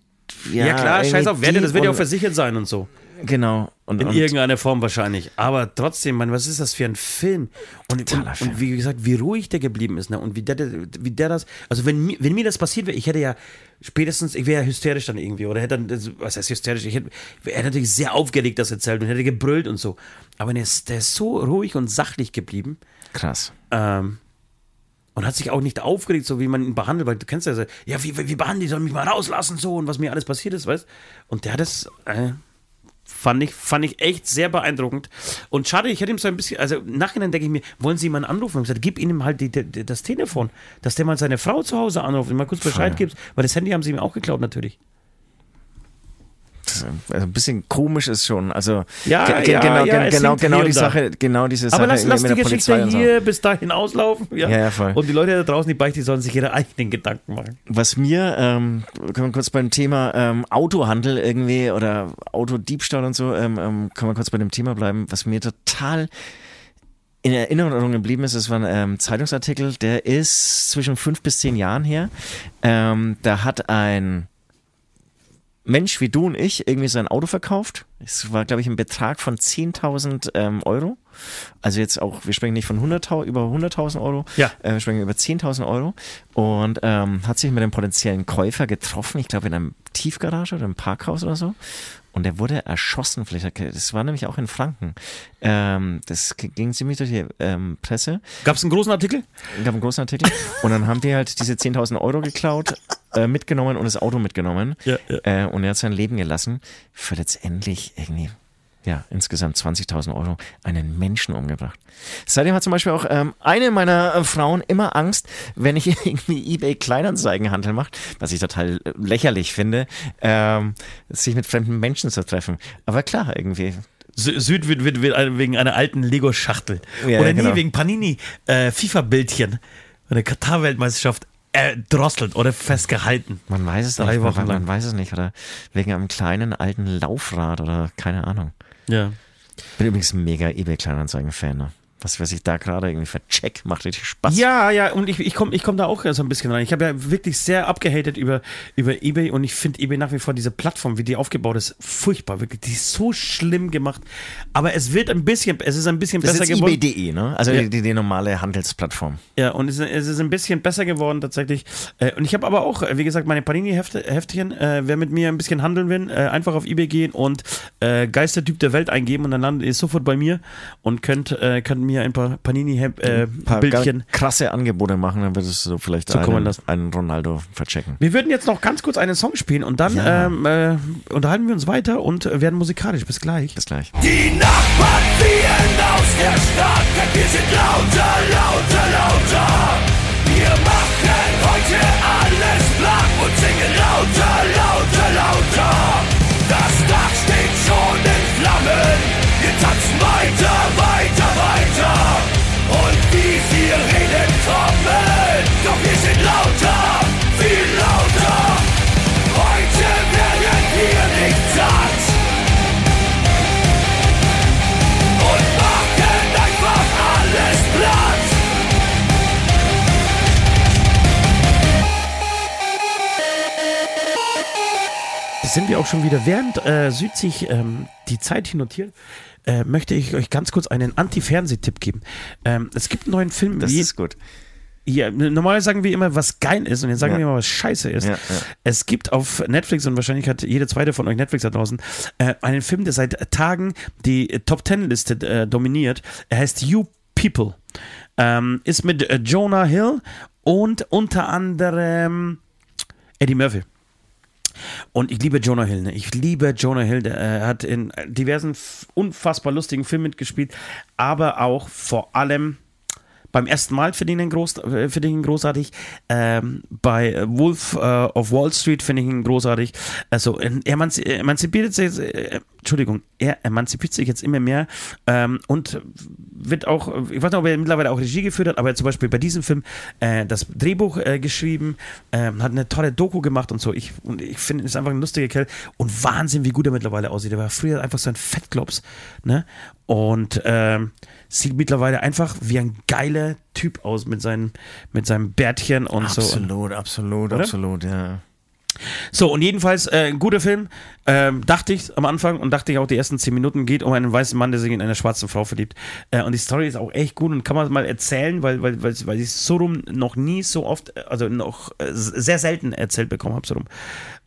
Ja, ja klar, scheiß auf Werte, das wird ja auch versichert sein und so. Genau. Und, in und irgendeiner Form wahrscheinlich. Aber trotzdem, man, was ist das für ein Film? Und, und, Film. und wie gesagt, wie ruhig der geblieben ist, ne? Und wie der, wie der das, also wenn, wenn mir das passiert wäre, ich hätte ja spätestens, ich wäre ja hysterisch dann irgendwie, oder hätte dann, was heißt hysterisch? Ich hätte, er hätte natürlich sehr aufgeregt das erzählt und hätte gebrüllt und so. Aber der ist, der ist so ruhig und sachlich geblieben. Krass. Ähm, und hat sich auch nicht aufgeregt, so wie man ihn behandelt, weil du kennst ja, ja, wie, wie behandeln die, sollen mich mal rauslassen, so und was mir alles passiert ist, weißt Und der hat es, äh, Fand ich, fand ich echt sehr beeindruckend. Und schade, ich hätte ihm so ein bisschen, also im Nachhinein denke ich mir, wollen Sie mal anrufen? Ich gesagt, gib ihm halt die, die, das Telefon, dass der mal seine Frau zu Hause anruft und mal kurz Bescheid gibt, weil das Handy haben sie ihm auch geklaut natürlich also ein bisschen komisch ist schon. Also ja, ja, genau, ja, genau, genau die Sache, genau diese Sache. Aber lass, lass die Geschichte hier so. bis dahin auslaufen. Ja. ja, ja, voll. Und die Leute da draußen, die Beichte, die sollen sich ihre eigenen Gedanken machen. Was mir, ähm, können wir kurz beim Thema ähm, Autohandel irgendwie oder Autodiebstahl und so, ähm, ähm, können wir kurz bei dem Thema bleiben, was mir total in Erinnerung geblieben ist, es war ein ähm, Zeitungsartikel, der ist zwischen fünf bis zehn Jahren her. Ähm, da hat ein Mensch wie du und ich irgendwie sein Auto verkauft. Es war, glaube ich, ein Betrag von 10.000 ähm, Euro. Also jetzt auch, wir sprechen nicht von 100.000, über 100.000 Euro, ja. äh, wir sprechen über 10.000 Euro und ähm, hat sich mit dem potenziellen Käufer getroffen, ich glaube in einem Tiefgarage oder einem Parkhaus oder so und der wurde erschossen. Vielleicht, das war nämlich auch in Franken. Ähm, das ging ziemlich durch die ähm, Presse. Gab es einen großen Artikel? gab einen großen Artikel. und dann haben die halt diese 10.000 Euro geklaut, äh, mitgenommen und das Auto mitgenommen. Ja, ja. Äh, und er hat sein Leben gelassen für letztendlich irgendwie, ja, insgesamt 20.000 Euro einen Menschen umgebracht. Seitdem hat zum Beispiel auch ähm, eine meiner äh, Frauen immer Angst, wenn ich irgendwie eBay Kleinanzeigenhandel mache, was ich total äh, lächerlich finde, ähm, sich mit fremden Menschen zu treffen. Aber klar, irgendwie. Sü- Süd wird, wird, wird wegen einer alten Lego-Schachtel. Ja, Oder genau. nee, wegen Panini äh, FIFA-Bildchen. Eine Katar-Weltmeisterschaft erdrosselt oder festgehalten. Man weiß es Drei nicht. Wochen man, man lang. weiß es nicht. Oder wegen einem kleinen alten Laufrad oder keine Ahnung. Ja. Bin übrigens ein mega eBay Kleinanzeigen-Fan. Ne? Was, was ich da gerade irgendwie vercheck, macht richtig Spaß. Ja, ja, und ich, ich komme ich komm da auch so ein bisschen rein. Ich habe ja wirklich sehr abgehatet über, über eBay und ich finde eBay nach wie vor diese Plattform, wie die aufgebaut ist, furchtbar. Wirklich, die ist so schlimm gemacht. Aber es wird ein bisschen, es ist ein bisschen Das besser ist geworden. eBay.de, ne? Also Ja. die, die normale Handelsplattform. Ja, und es, ist- es ist ein bisschen besser geworden tatsächlich. Äh, Und ich habe aber auch, wie gesagt, meine Panini-Heftchen, äh, wer mit mir ein bisschen handeln will, äh, einfach auf Ebay gehen und Geistertyp der Welt eingeben und dann landet ihr sofort bei mir und könnt, könnt mir ein paar Ein paar Panini-Bildchen. ganz krasse Angebote machen, dann würdest du vielleicht Zukommen einen, einen Ronaldo verchecken. Wir würden jetzt noch ganz kurz einen Song spielen und dann Ja. ähm, äh, unterhalten wir uns weiter und äh, werden musikalisch. Bis gleich. Bis gleich. Die Nachbarn fliehen aus der Stadt, denn wir sind lauter, lauter, lauter. Wir machen heute alles platt und singen lauter, lauter, lauter. Das Dach steht schon in Flammen, wir tanzen weiter, weiter. Sind wir auch schon wieder. Während äh, Süd sich ähm, die Zeit hier notiert, äh, möchte ich euch ganz kurz einen Anti-Fernsehtipp geben. Ähm, es gibt einen neuen Film. Das ist gut. Ja, normalerweise sagen wir immer, was geil ist und jetzt sagen Ja. wir mal, was scheiße ist. Ja, ja. Es gibt auf Netflix und wahrscheinlich hat jede zweite von euch Netflix da draußen äh, einen Film, der seit Tagen die Top Ten Liste äh, dominiert. Er heißt You People. Ähm, ist mit äh, Jonah Hill und unter anderem Eddie Murphy. Und ich liebe Jonah Hill. Ne? Ich liebe Jonah Hill. Der äh, hat in diversen unfassbar lustigen Filmen mitgespielt, aber auch vor allem beim ersten Mal finde ich ihn, groß, äh, finde ich ihn großartig. Ähm, bei äh, Wolf äh, of Wall Street finde ich ihn großartig. Also er emanzi emanzipiert sich, äh, Entschuldigung, er emanzipiert sich jetzt immer mehr ähm, und wird auch, ich weiß nicht, ob er mittlerweile auch Regie geführt hat, aber zum Beispiel bei diesem Film äh, das Drehbuch äh, geschrieben, ähm, hat eine tolle Doku gemacht und so. Ich, und ich finde, ist einfach ein lustiger Kerl und Wahnsinn, wie gut er mittlerweile aussieht. Er war früher einfach so ein Fettklops, ne? Und ähm, sieht mittlerweile einfach wie ein geiler Typ aus mit, seinen, mit seinem Bärtchen und so. Absolut, absolut, absolut, ja. So, und jedenfalls äh, ein guter Film, ähm, dachte ich am Anfang und dachte ich auch die ersten zehn Minuten geht um einen weißen Mann, der sich in eine schwarze Frau verliebt. Äh, und die Story ist auch echt gut und kann man mal erzählen, weil, weil, weil, weil ich so rum noch nie so oft, äh, also noch äh, sehr selten erzählt bekommen habe, so rum.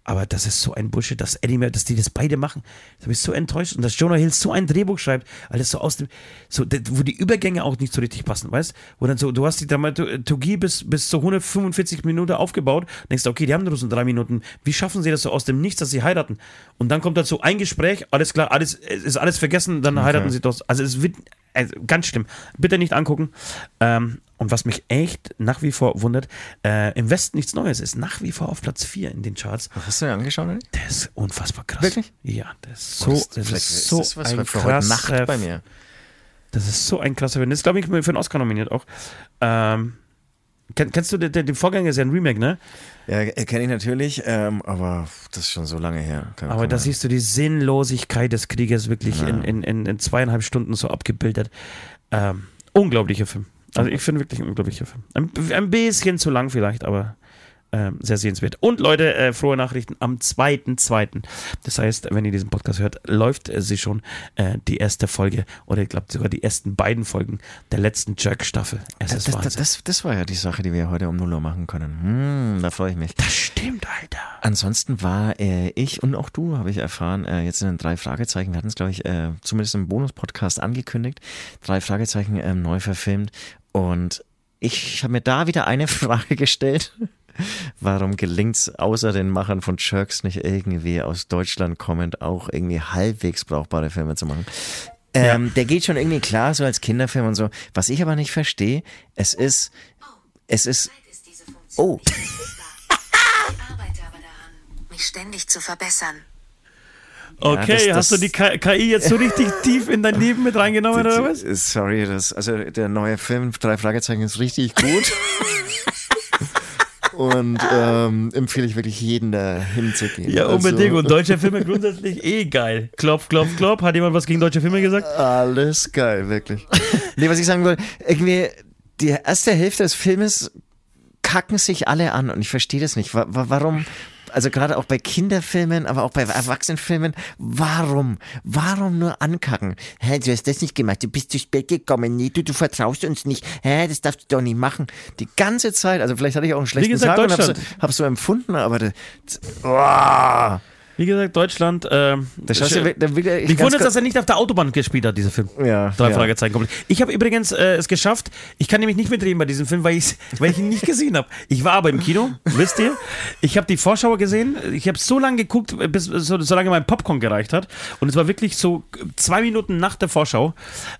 Aber das ist so ein Bullshit, dass Eddie dass die das beide machen. Da bin ich so enttäuscht. Und dass Jonah Hill so ein Drehbuch schreibt, alles so aus dem, so, wo die Übergänge auch nicht so richtig passen, weißt? Wo dann so, du hast die Dramaturgie bis, bis zu 145 Minuten aufgebaut, denkst du, okay, die haben nur so drei Minuten. Wie schaffen sie das so aus dem Nichts, dass sie heiraten? Und dann kommt dazu ein Gespräch, alles klar, alles, es ist alles vergessen, dann heiraten sie doch. Also es wird, also ganz schlimm. Bitte nicht angucken. Ähm, und was mich echt nach wie vor wundert, äh, im Westen nichts Neues ist nach wie vor auf Platz 4 in den Charts. Hast du dir angeschaut? Eddie? Der ist unfassbar krass. Wirklich? Ja, der ist Oh, so, das, vielleicht ist so das was ein krasser, bei mir. das ist so ein krasser Film. Das ist, glaube ich, für einen Oscar nominiert auch. Ähm, kenn, kennst du den, den, Vorgänger, ist ja ein Remake, ne? Ja, kenne ich natürlich, ähm, aber das ist schon so lange her. Kann- Aber da siehst du die Sinnlosigkeit des Krieges wirklich Ja. in, in, in, in zweieinhalb Stunden so abgebildet. Ähm, unglaublicher Film. Also ich finde wirklich ein unglaublicher Film. Ein, ein bisschen zu lang vielleicht, aber Ähm, sehr sehenswert. Und Leute, äh, frohe Nachrichten am 2.2. Das heißt, wenn ihr diesen Podcast hört, läuft äh, sie schon äh, die erste Folge oder ich glaube sogar die ersten beiden Folgen der letzten Jerk-Staffel. Es ist Das, Wahnsinn. das, das, das war ja die Sache, die wir heute um 0 Uhr machen können. Hm, da freue ich mich. das stimmt, Alter. Ansonsten war äh, ich und auch du, habe ich erfahren, äh, jetzt in den drei Fragezeichen, wir hatten es, glaube ich, äh, zumindest im Bonus-Podcast angekündigt, drei Fragezeichen ähm, neu verfilmt. Und ich habe mir da wieder eine Frage gestellt. Warum gelingt es außer den Machern von Jerks nicht irgendwie aus Deutschland kommend auch irgendwie halbwegs brauchbare Filme zu machen? Ähm, Der geht schon irgendwie klar, so als Kinderfilm und so. Was ich aber nicht verstehe, es ist, es ist, Oh. nicht lösbar. Ich arbeite aber daran, mich ständig zu verbessern. Okay, das- hast du das- die K KI jetzt so richtig tief in dein Leben mit reingenommen oder was? Sorry, das, also der neue Film, drei Fragezeichen, ist richtig gut. Und ähm, empfehle ich wirklich jeden da hinzugehen. Ja, Also, unbedingt. Und deutsche Filme grundsätzlich eh geil. Klopf, klopf, klopf. Hat jemand was gegen deutsche Filme gesagt? Alles geil, wirklich. nee, was ich sagen wollte, irgendwie die erste Hälfte des Filmes kacken sich alle an und ich verstehe das nicht. Wa wa warum, also gerade auch bei Kinderfilmen, aber auch bei Erwachsenenfilmen, warum, warum nur ankacken? Hä, du hast das nicht gemacht, du bist zu spät gekommen, nee, du, du vertraust uns nicht, hä, das darfst du doch nicht machen. Die ganze Zeit, also vielleicht hatte ich auch einen schlechten gesagt, Tag und hab's, hab's so empfunden, aber das, oh, Wie gesagt, Deutschland. Ähm, da schaust du, da will ich Mich wundert, dass er nicht auf der Autobahn gespielt hat, dieser Film. Ja, Drei ja. Fragezeichen komplett. Ich habe übrigens äh, es geschafft, ich kann nämlich nicht mitreden bei diesem Film, weil, weil ich ihn nicht gesehen habe. Ich war aber im Kino, wisst ihr. Ich habe die Vorschau gesehen. Ich habe so lange geguckt, bis so, solange mein Popcorn gereicht hat. Und es war wirklich so zwei Minuten nach der Vorschau.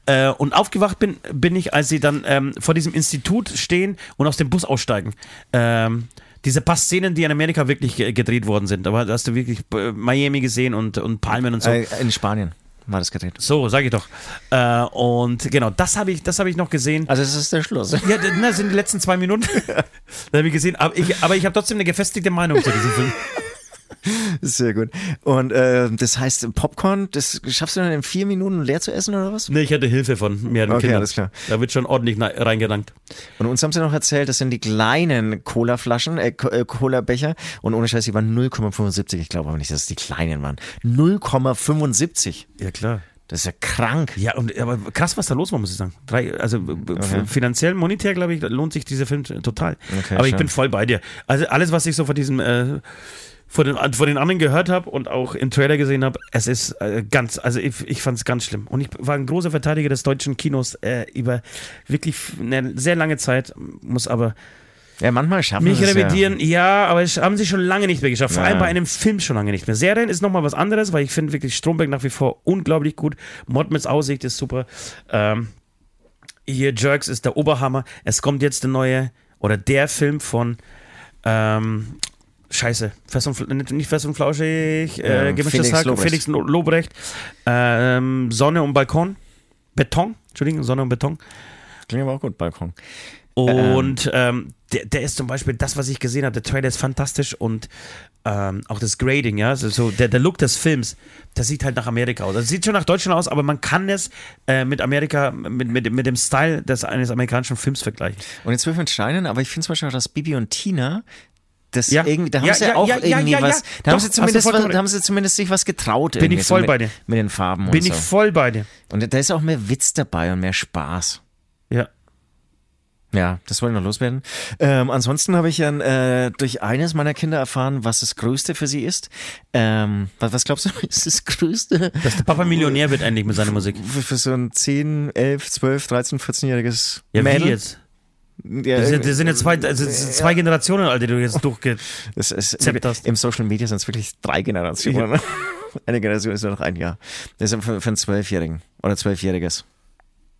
Äh, und aufgewacht bin, bin ich, als sie dann ähm, vor diesem Institut stehen und aus dem Bus aussteigen. Ähm, diese paar Szenen, die in Amerika wirklich ge- gedreht worden sind. Aber da hast du wirklich äh, Miami gesehen und, und Palmen und so. Äh, in Spanien war das gedreht. So, sag ich doch. Äh, und genau, das habe ich, das habe ich noch gesehen. Also es ist der Schluss. Ja, das sind die letzten zwei Minuten. da habe ich gesehen. Aber ich, aber ich habe trotzdem eine gefestigte Meinung zu diesem Film. Sehr gut. Und äh, das heißt, Popcorn, das schaffst du dann in vier Minuten leer zu essen oder was? Nee, ich hatte Hilfe von mehreren Okay, Kindern. alles klar. Da wird schon ordentlich reingedankt. Und uns haben sie noch erzählt, das sind die kleinen Cola-Flaschen, äh, äh, Cola-Becher. Und ohne Scheiß, die waren 0,75. Ich glaube aber nicht, dass es die kleinen waren. 0,75. Ja, klar. Das ist ja krank. Ja, und aber krass, was da los war, muss ich sagen. Drei, also b- Okay. finanziell, monetär, glaube ich, lohnt sich dieser Film total. Okay, aber ich schön. bin voll bei dir. Also alles, was ich so von diesem äh, von den, von den anderen gehört habe und auch im Trailer gesehen habe, es ist äh, ganz, also ich, ich fand es ganz schlimm. Und ich war ein großer Verteidiger des deutschen Kinos äh, über wirklich eine sehr lange Zeit, muss aber Ja, manchmal schaffen mich revidieren, ja. aber es haben sie schon lange nicht mehr geschafft. Vor Ja. allem bei einem Film schon lange nicht mehr. Serien ist nochmal was anderes, weil ich finde wirklich Stromberg nach wie vor unglaublich gut. Mod mit Aussicht ist super. Ähm, hier Jerks ist der Oberhammer. Es kommt jetzt der neue oder der Film von ähm, Scheiße, Fest und, nicht- Fest und Flauschig, äh, gemischtes Felix Hack, Lobrecht. Felix Lo- Lobrecht, ähm, Sonne und Balkon, Beton, Entschuldigung, Sonne und Beton. Klingt aber auch gut, Balkon. Und ähm, der, der ist zum Beispiel das, was ich gesehen habe. Der Trailer ist fantastisch und ähm, auch das Grading, ja, also so der, der Look des Films, das sieht halt nach Amerika aus. Das sieht schon nach Deutschland aus, aber man kann es äh, mit Amerika, mit, mit, mit dem Style des eines amerikanischen Films vergleichen. Und jetzt zwölf mit Steinen, aber ich finde zum Beispiel auch, dass Bibi und Tina, das Ja. irgendwie, da haben Ja, sie ja, auch irgendwie was, da Doch, haben sie zumindest, was, da haben sie zumindest sich was getraut. Bin ich voll so mit, bei dir. Mit den Farben Bin ich so. voll bei dir. Und da ist auch mehr Witz dabei und mehr Spaß. Ja. Ja, das wollte ich noch loswerden. Ähm, ansonsten habe ich ja äh, durch eines meiner Kinder erfahren, was das Größte für sie ist. Ähm, was, was glaubst du, ist das Größte Dass der Papa Millionär wird endlich mit seiner Musik. für, für so ein 10, 11, 12, 13, 14-jähriges Ja, Mädel? wie jetzt? Ja, Das sind, das sind jetzt zwei, also zwei Generationen, Alter, die du jetzt durchge... Das ist, Zept hast. Im Social Media sind es wirklich drei Generationen. Eine Generation ist nur noch ein Jahr. Das ist für, für einen Zwölfjährigen oder Zwölfjähriges.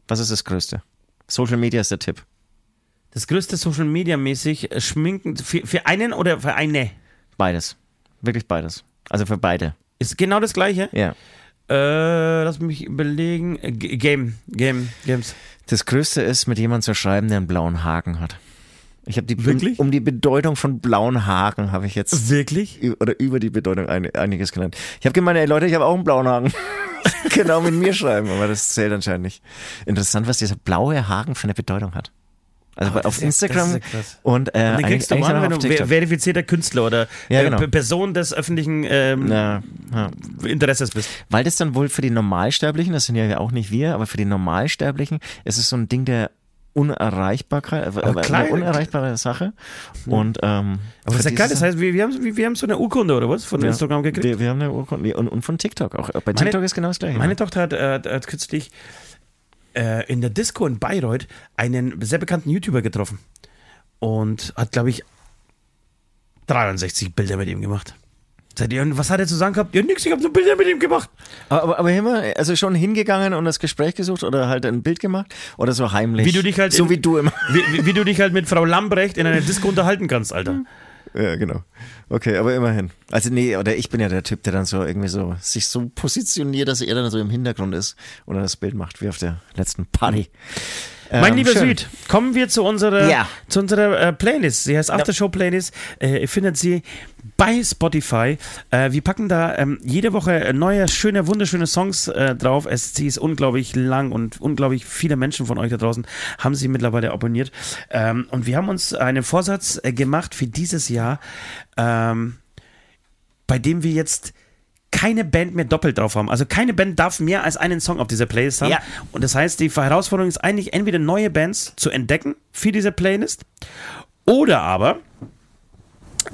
Was ist das Größte? Social Media ist der Tipp. Das größte Social Media mäßig äh, schminken für, für einen oder für eine Beides. Wirklich beides. Also für beide. ist genau das gleiche. Ja. Äh, lass mich überlegen. Äh, G- Game, Game, Games. Das Größte ist, mit jemandem zu schreiben, der einen blauen Haken hat. Ich habe die Wirklich? Um, um die Bedeutung von blauen Haken habe ich jetzt Wirklich? oder über die Bedeutung ein, einiges gelernt. Ich habe gemeint, ey Leute, ich habe auch einen blauen Haken. genau mit mir schreiben, aber das zählt anscheinend nicht. Interessant, was dieser blaue Haken für eine Bedeutung hat. Also das auf ist Instagram ist krass. und, äh, Und eigentlich, kriegst du an, noch wenn du TikTok. verifizierter Künstler oder Ja, äh, genau. Person des öffentlichen ähm, Ja, ja. Interesses bist. Weil das dann wohl für die Normalsterblichen, das sind ja auch nicht wir, aber für die Normalsterblichen ist es so ein Ding der Unerreichbarkeit, äh, Aber klar, eine unerreichbare Sache. Und ähm, Aber das ist ja geil, das heißt, wir, wir, haben, wir, wir haben so eine Urkunde oder was von ja, Instagram gekriegt. Wir, wir haben eine Urkunde und, und von TikTok auch. Bei Meine- TikTok ist genau das gleiche. Meine ne? Tochter hat, äh, hat kürzlich äh, in der Disco in Bayreuth einen sehr bekannten YouTuber getroffen und hat, glaube ich, 63 Bilder mit ihm gemacht. Ihr, was hat er zu sagen gehabt? Ja, nix, ich habe nur Bilder mit ihm gemacht. aber, aber, immer, also schon hingegangen und das Gespräch gesucht oder halt ein Bild gemacht oder so heimlich. Wie du dich halt so in- wie du immer. Wie, wie, wie du dich halt mit Frau Lambrecht in einer Disco unterhalten kannst, Alter. Ja, genau. Okay, aber immerhin. Also nee, oder ich bin ja der Typ, der dann so irgendwie so sich so positioniert, dass er dann so im Hintergrund ist und dann das Bild macht, wie auf der letzten Party. Mein Ähm, lieber schön. Süd, kommen wir zu unserer, Ja. zu unserer äh, Playlist. Sie heißt Aftershow Playlist. Äh, ihr findet sie bei Spotify. Äh, wir packen da ähm, jede Woche neue, schöne, wunderschöne Songs äh, drauf. Es, sie ist unglaublich lang und unglaublich viele Menschen von euch da draußen haben sie mittlerweile abonniert. Ähm, und wir haben uns einen Vorsatz äh, gemacht für dieses Jahr, ähm, bei dem wir jetzt keine Band mehr doppelt drauf haben. Also keine Band darf mehr als einen Song auf dieser Playlist haben. Ja. Und das heißt, die Herausforderung ist eigentlich entweder neue Bands zu entdecken für diese Playlist oder aber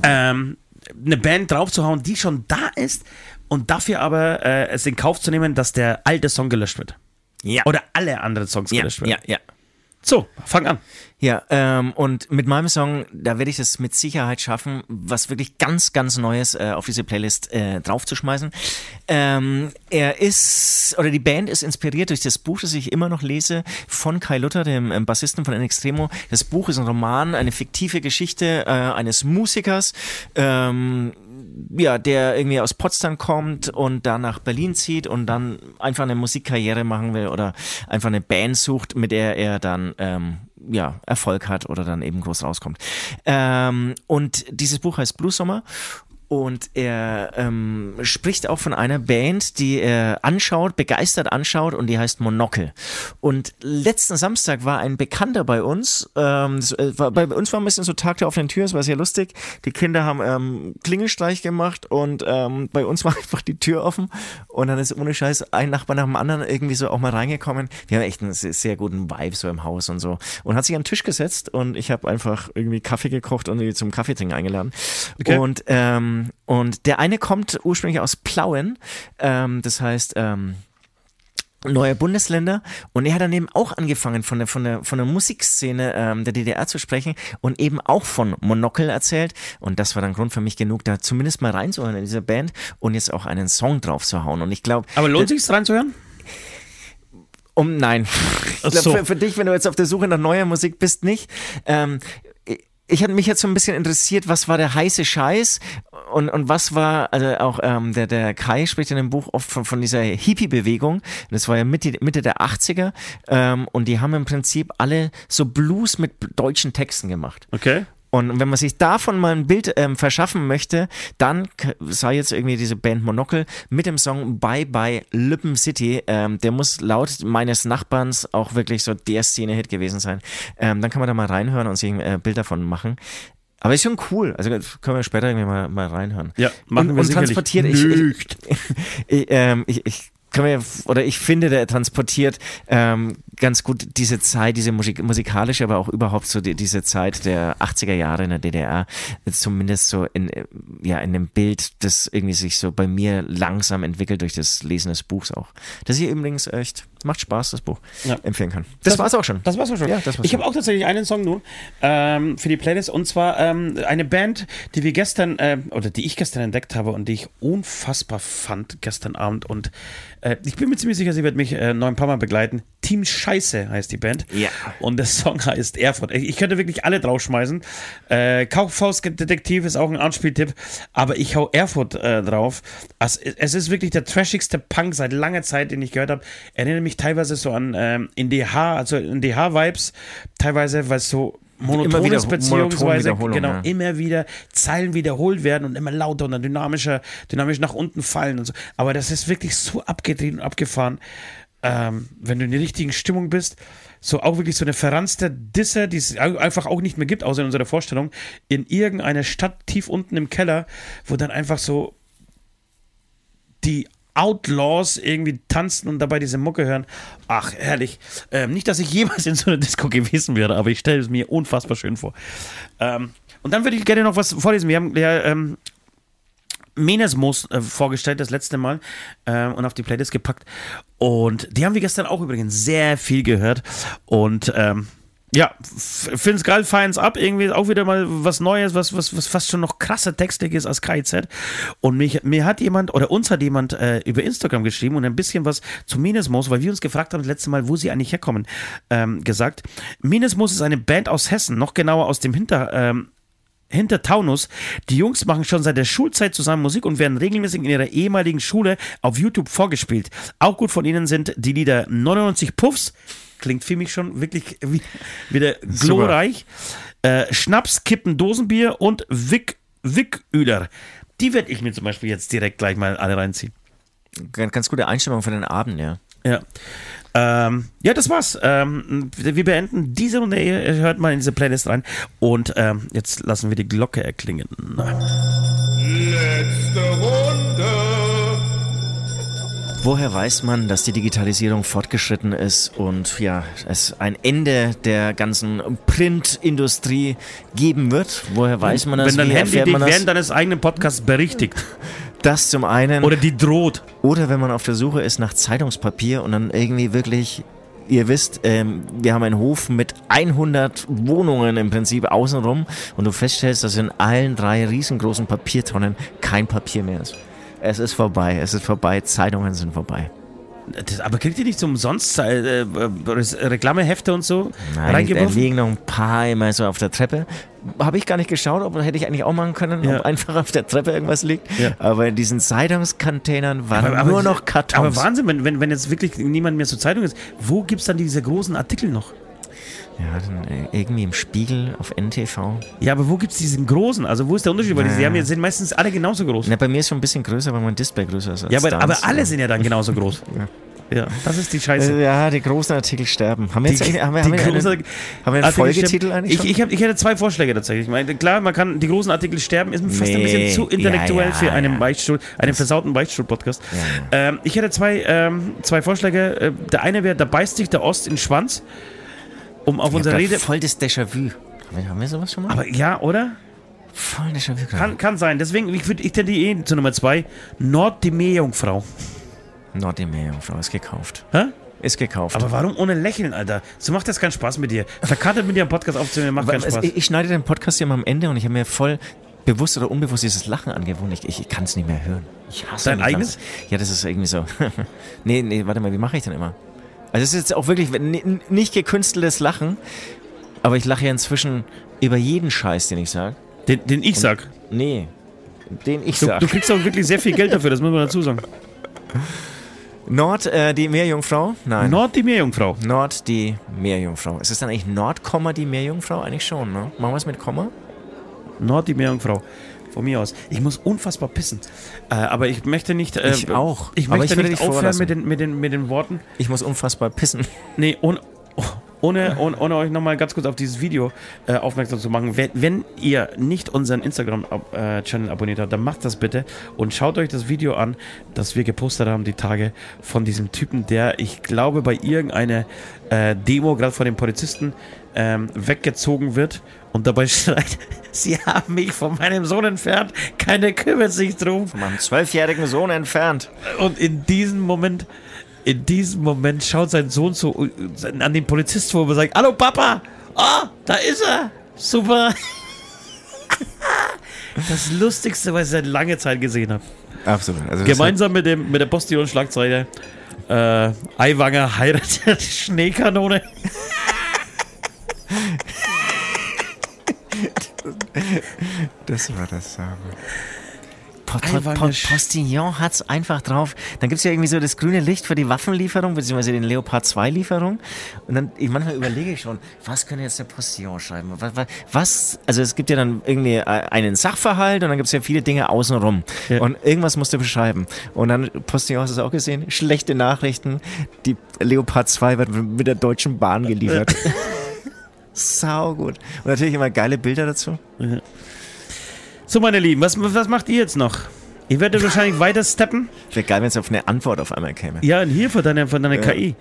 ähm, eine Band draufzuhauen, die schon da ist und dafür aber äh, es in Kauf zu nehmen, dass der alte Song gelöscht wird. Ja. Oder alle anderen Songs ja, gelöscht werden. ja, ja. So, fang an. Ja, ähm, und mit meinem Song, da werde ich es mit Sicherheit schaffen, was wirklich ganz, ganz Neues äh, auf diese Playlist äh, draufzuschmeißen. Ähm, er ist, oder die Band ist inspiriert durch das Buch, das ich immer noch lese, von Kai Luther, dem ähm, Bassisten von In Extremo. Das Buch ist ein Roman, eine fiktive Geschichte äh, eines Musikers, ähm, ja, der irgendwie aus Potsdam kommt und dann nach Berlin zieht und dann einfach eine Musikkarriere machen will oder einfach eine Band sucht, mit der er dann ähm, ja, Erfolg hat oder dann eben groß rauskommt. Ähm, und dieses Buch heißt Blue Sommer und er ähm, spricht auch von einer Band, die er anschaut, begeistert anschaut und die heißt Monocle. Und letzten Samstag war ein Bekannter bei uns, ähm, das, äh, war, bei uns war ein bisschen so Tag der offenen Tür, es war sehr lustig. Die Kinder haben ähm, Klingelstreich gemacht und ähm, bei uns war einfach die Tür offen und dann ist ohne Scheiß ein Nachbar nach dem anderen irgendwie so auch mal reingekommen. Wir haben echt einen sehr, sehr guten Vibe so im Haus und so und hat sich an den Tisch gesetzt und ich habe einfach irgendwie Kaffee gekocht und die zum Kaffeetrinken eingeladen. Okay. Und ähm, und der eine kommt ursprünglich aus Plauen, ähm, das heißt ähm, neue Bundesländer und er hat dann eben auch angefangen von der von der von der Musikszene ähm, der DDR zu sprechen und eben auch von Monocle erzählt und das war dann Grund für mich genug da zumindest mal reinzuhören in diese Band und jetzt auch einen Song drauf zu hauen und ich glaube Aber lohnt sich's reinzuhören? um nein. Ich glaube, so. für, für dich, wenn du jetzt auf der Suche nach neuer Musik bist, nicht. Ähm, ich hatte mich jetzt so ein bisschen interessiert, was war der heiße Scheiß und, und was war, also auch ähm, der, der Kai spricht in dem Buch oft von, von dieser Hippie-Bewegung. Das war ja Mitte, Mitte der 80er ähm, und die haben im Prinzip alle so Blues mit deutschen Texten gemacht. Okay. Und wenn man sich davon mal ein Bild ähm, verschaffen möchte, dann sei jetzt irgendwie diese Band Monocle mit dem Song Bye Bye Lippen City. Ähm, der muss laut meines Nachbarns auch wirklich so der Szene-Hit gewesen sein. Ähm, dann kann man da mal reinhören und sich ein äh, Bild davon machen. Aber ist schon cool. Also können wir später irgendwie mal, mal reinhören. Ja, machen und, wir und transportiert ich, ich, ich, ähm, ich, ich kann mir, oder ich finde, der transportiert ähm, ganz gut diese Zeit, diese Musik, musikalische, aber auch überhaupt so die, diese Zeit der 80er Jahre in der DDR, zumindest so in, äh, ja, in dem Bild, das irgendwie sich so bei mir langsam entwickelt durch das Lesen des Buchs auch. Das hier übrigens echt, macht Spaß, das Buch. Ja. Empfehlen kann. Das, war's auch schon. Das war's auch schon. Ja, das war's ich habe auch tatsächlich einen Song nun ähm, für die Playlist und zwar ähm, eine Band, die wir gestern äh, oder die ich gestern entdeckt habe und die ich unfassbar fand gestern Abend und äh, ich bin mir ziemlich sicher, sie wird mich äh, noch ein paar Mal begleiten. Team Scheiße heißt die Band. Ja. Und der Song heißt Erfurt. Ich, könnte wirklich alle draufschmeißen. Äh, Kaufhausdetektiv ist auch ein Anspieltipp, aber ich hau Erfurt äh, drauf. Also, es ist wirklich der trashigste Punk seit langer Zeit, den ich gehört habe. Erinnert mich teilweise so an ähm, NDH, also NDH-Vibes, teilweise, weil es so monotones wieder- beziehungsweise Monotonwiederholung, genau ja. immer wieder Zeilen wiederholt werden und immer lauter und dann dynamischer, dynamisch nach unten fallen und so. Aber das ist wirklich so abgedreht und abgefahren, ähm, wenn du in der richtigen Stimmung bist. so auch wirklich so eine verranzte Disse, die es einfach auch nicht mehr gibt, außer in unserer Vorstellung, in irgendeiner Stadt tief unten im Keller, wo dann einfach so die Outlaws irgendwie tanzen und dabei diese Mucke hören. Ach, herrlich. Ähm, nicht, dass ich jemals in so einer Disco gewesen wäre, aber ich stelle es mir unfassbar schön vor. Ähm, und dann würde ich gerne noch was vorlesen. Wir haben ja ähm, Menesmos äh, vorgestellt, das letzte Mal, ähm, und auf die Playlist gepackt. Und die haben wir gestern auch übrigens sehr viel gehört. Und ähm, ja, finde es geil, feiern ab. Irgendwie auch wieder mal was Neues, was, was, was fast schon noch krasser textlich ist als KIZ. Und mich, mir hat jemand, oder uns hat jemand äh, über Instagram geschrieben und ein bisschen was zu Menesmos, weil wir uns gefragt haben das letzte Mal, wo sie eigentlich herkommen, ähm, gesagt. Menesmos ist eine Band aus Hessen, noch genauer aus dem Hinter... Ähm, hinter Taunus. Die Jungs machen schon seit der Schulzeit zusammen Musik und werden regelmäßig in ihrer ehemaligen Schule auf YouTube vorgespielt. Auch gut von ihnen sind die Lieder 99 Puffs, klingt für mich schon wirklich wie, wieder glorreich. Äh, Schnaps, Kippen, Dosenbier und Wick, Wicküler. Die werde ich mir zum Beispiel jetzt direkt gleich mal alle reinziehen. Ganz, ganz gute Einstellung für den Abend, ja. Ja. Ähm, ja, das war's. Ähm, wir beenden diese Runde. Ihr hört mal in diese Playlist rein. Und ähm, jetzt lassen wir die Glocke erklingen. Letzte Runde. Woher weiß man, dass die Digitalisierung fortgeschritten ist und ja, es ein Ende der ganzen Printindustrie geben wird? Woher weiß man das? Wenn dein Handy dich während deines eigenen Podcasts berichtigt. Das zum einen. Oder die droht. Oder wenn man auf der Suche ist nach Zeitungspapier und dann irgendwie wirklich, ihr wisst, ähm, wir haben einen Hof mit 100 Wohnungen im Prinzip außenrum und du feststellst, dass in allen drei riesengroßen Papiertonnen kein Papier mehr ist. Es ist vorbei, es ist vorbei, Zeitungen sind vorbei. Das, aber kriegt ihr nicht so umsonst äh, äh, Reklamehefte und so Nein, da liegen noch ein paar immer so auf der Treppe. Habe ich gar nicht geschaut, aber hätte ich eigentlich auch machen können, Ja. ob einfach auf der Treppe irgendwas liegt. Ja. Aber in diesen Zeitungscontainern waren nur noch Kartons. Aber Wahnsinn, wenn, wenn, wenn jetzt wirklich niemand mehr zur Zeitung ist, wo gibt es dann diese großen Artikel noch? Ja, dann äh, irgendwie im Spiegel auf NTV. Ja, aber wo gibt es diesen großen? Also wo ist der Unterschied? Weil die Ja. haben ja, sind meistens alle genauso groß. Na, bei mir ist schon ein bisschen größer, weil mein Display größer ist ja, aber, aber alle sind ja dann genauso groß. Ja, das ist die Scheiße. Äh, Ja, die großen Artikel sterben. Haben wir jetzt Die- haben wir, die haben wir, einen, haben wir einen Folgetitel eigentlich Ich, schon? ich, hab, ich hätte zwei Vorschläge tatsächlich. Ich meine, klar, man kann die großen Artikel sterben, ist fast ein bisschen Nee. zu intellektuell Ja, ja, für einen ja. Beichtstuhl, einen versauten Beichtstuhl-Podcast. Ähm, ich hätte zwei, ähm, zwei Vorschläge. Äh, Der eine wäre, da beißt sich der Ost in den Schwanz, um auf ich unsere Rede. voll das Déjà-vu. Haben wir, haben wir sowas schon mal? Aber ja, oder? voll Déjà-vu gerade. Kann, kann sein. Deswegen, ich, würd- ich tendiere eh zu Nummer zwei. Nord die Meerjungfrau. Nordmeerjungfrau ist gekauft. Hä? Ist gekauft. Aber warum ohne Lächeln, Alter? So macht das keinen Spaß mit dir. Verkartet mit dir einen Podcast aufzunehmen, macht keinen Spaß. ich, ich schneide den Podcast ja mal am Ende und ich habe mir voll bewusst oder unbewusst dieses Lachen angewohnt. Ich, ich, ich kann es nicht mehr hören. Ich hasse Dein eigenes? langsam. Ja, das ist irgendwie so. nee, nee, warte mal, wie mache ich denn immer? Also es ist jetzt auch wirklich nicht gekünsteltes Lachen, aber ich lache ja inzwischen über jeden Scheiß, den ich sage. Den, den ich sag. Nee, den ich Du, sag. du kriegst auch wirklich sehr viel Geld dafür, das muss man dazu sagen. Nord, äh, die Meerjungfrau? Nein. Nord die Meerjungfrau. Nord, die Meerjungfrau. Ist es dann eigentlich Nord, die Meerjungfrau? Eigentlich schon, ne? Machen wir es mit Komma? Nord die Meerjungfrau. Von mir aus. Ich muss unfassbar pissen. Äh, aber ich möchte nicht. Äh, Ich auch. Ich möchte ich nicht dich aufhören mit den, mit, den, mit den Worten. Ich muss unfassbar pissen. Nee, ohne, ohne, ohne, ohne euch nochmal ganz kurz auf dieses Video äh, aufmerksam zu machen. Wenn, wenn ihr nicht unseren Instagram-Channel abonniert habt, dann macht das bitte und schaut euch das Video an, das wir gepostet haben die Tage von diesem Typen, der, ich glaube, bei irgendeiner äh, Demo, gerade von den Polizisten, ähm, weggezogen wird und dabei schreit, sie haben mich von meinem Sohn entfernt, keiner kümmert sich drum. Von meinem zwölfjährigen Sohn entfernt. Und in diesem Moment, in diesem Moment schaut sein Sohn so äh, an den Polizist vor und sagt, Hallo Papa! Ah, da ist er! Super! Das Lustigste, was ich seit langer Zeit gesehen habe. Absolut. Also Gemeinsam mit, dem, mit der Postillon-Schlagzeile äh, Eiwanger heiratet Schneekanone. Das war das. Po po po Sch- Postillon hat's einfach drauf. Dann gibt's ja irgendwie so das grüne Licht für die Waffenlieferung, beziehungsweise den Leopard 2 Lieferung. Und dann, ich, manchmal überlege ich schon, was könnte jetzt der Postillon schreiben? Was, was, also es gibt ja dann irgendwie äh, einen Sachverhalt und dann gibt's ja viele Dinge außenrum. Ja. Und irgendwas musst du beschreiben. Und dann, Postillon hast du es auch gesehen, schlechte Nachrichten. Die Leopard 2 wird mit der Deutschen Bahn geliefert. Sau gut. Und natürlich immer geile Bilder dazu. So, meine Lieben, was, was macht ihr jetzt noch? Ihr werdet wahrscheinlich weiter steppen. Wäre geil, wenn es auf eine Antwort auf einmal käme. Ja, und hier von deiner, von deiner Ja. KI.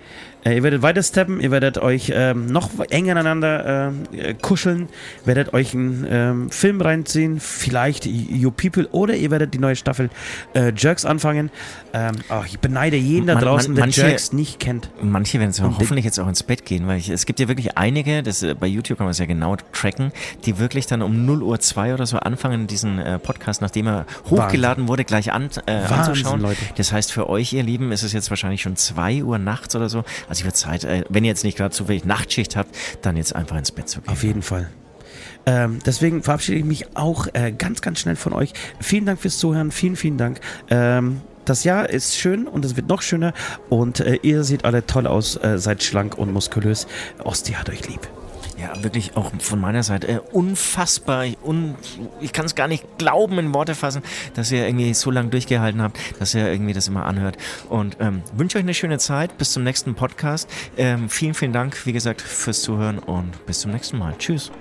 Äh, ihr werdet weiter steppen, ihr werdet euch ähm, noch enger aneinander äh, kuscheln, werdet euch einen ähm, Film reinziehen, vielleicht You People, oder ihr werdet die neue Staffel äh, Jerks anfangen. Ähm, oh, ich beneide jeden da Man- draußen, man- der manche- Jerks nicht kennt. Manche werden Und hoffentlich jetzt auch ins Bett gehen, weil ich, es gibt ja wirklich einige, das, äh, bei YouTube kann man es ja genau tracken, die wirklich dann um 0 Uhr 2 oder so anfangen, diesen äh, Podcast, nachdem er hochgeladen wurde, gleich an, äh, anzuschauen. Leute. Das heißt, für euch, ihr Lieben, ist es jetzt wahrscheinlich schon 2 Uhr nachts oder so. Also ich würde Zeit, äh, wenn ihr jetzt nicht gerade zufällig Nachtschicht habt, dann jetzt einfach ins Bett zu gehen. Auf jeden Fall. Ähm, deswegen verabschiede ich mich auch äh, ganz, ganz schnell von euch. Vielen Dank fürs Zuhören. Vielen, vielen Dank. Ähm, das Jahr ist schön und es wird noch schöner. Und äh, ihr seht alle toll aus, äh, seid schlank und muskulös. Osti hat euch lieb. Ja, wirklich auch von meiner Seite äh, unfassbar. Ich, un, ich kann es gar nicht glauben, in Worte fassen, dass ihr irgendwie so lange durchgehalten habt, dass ihr irgendwie das immer anhört. Und ähm, wünsche euch eine schöne Zeit. Bis zum nächsten Podcast. Ähm, vielen, vielen Dank, wie gesagt, fürs Zuhören und bis zum nächsten Mal. Tschüss.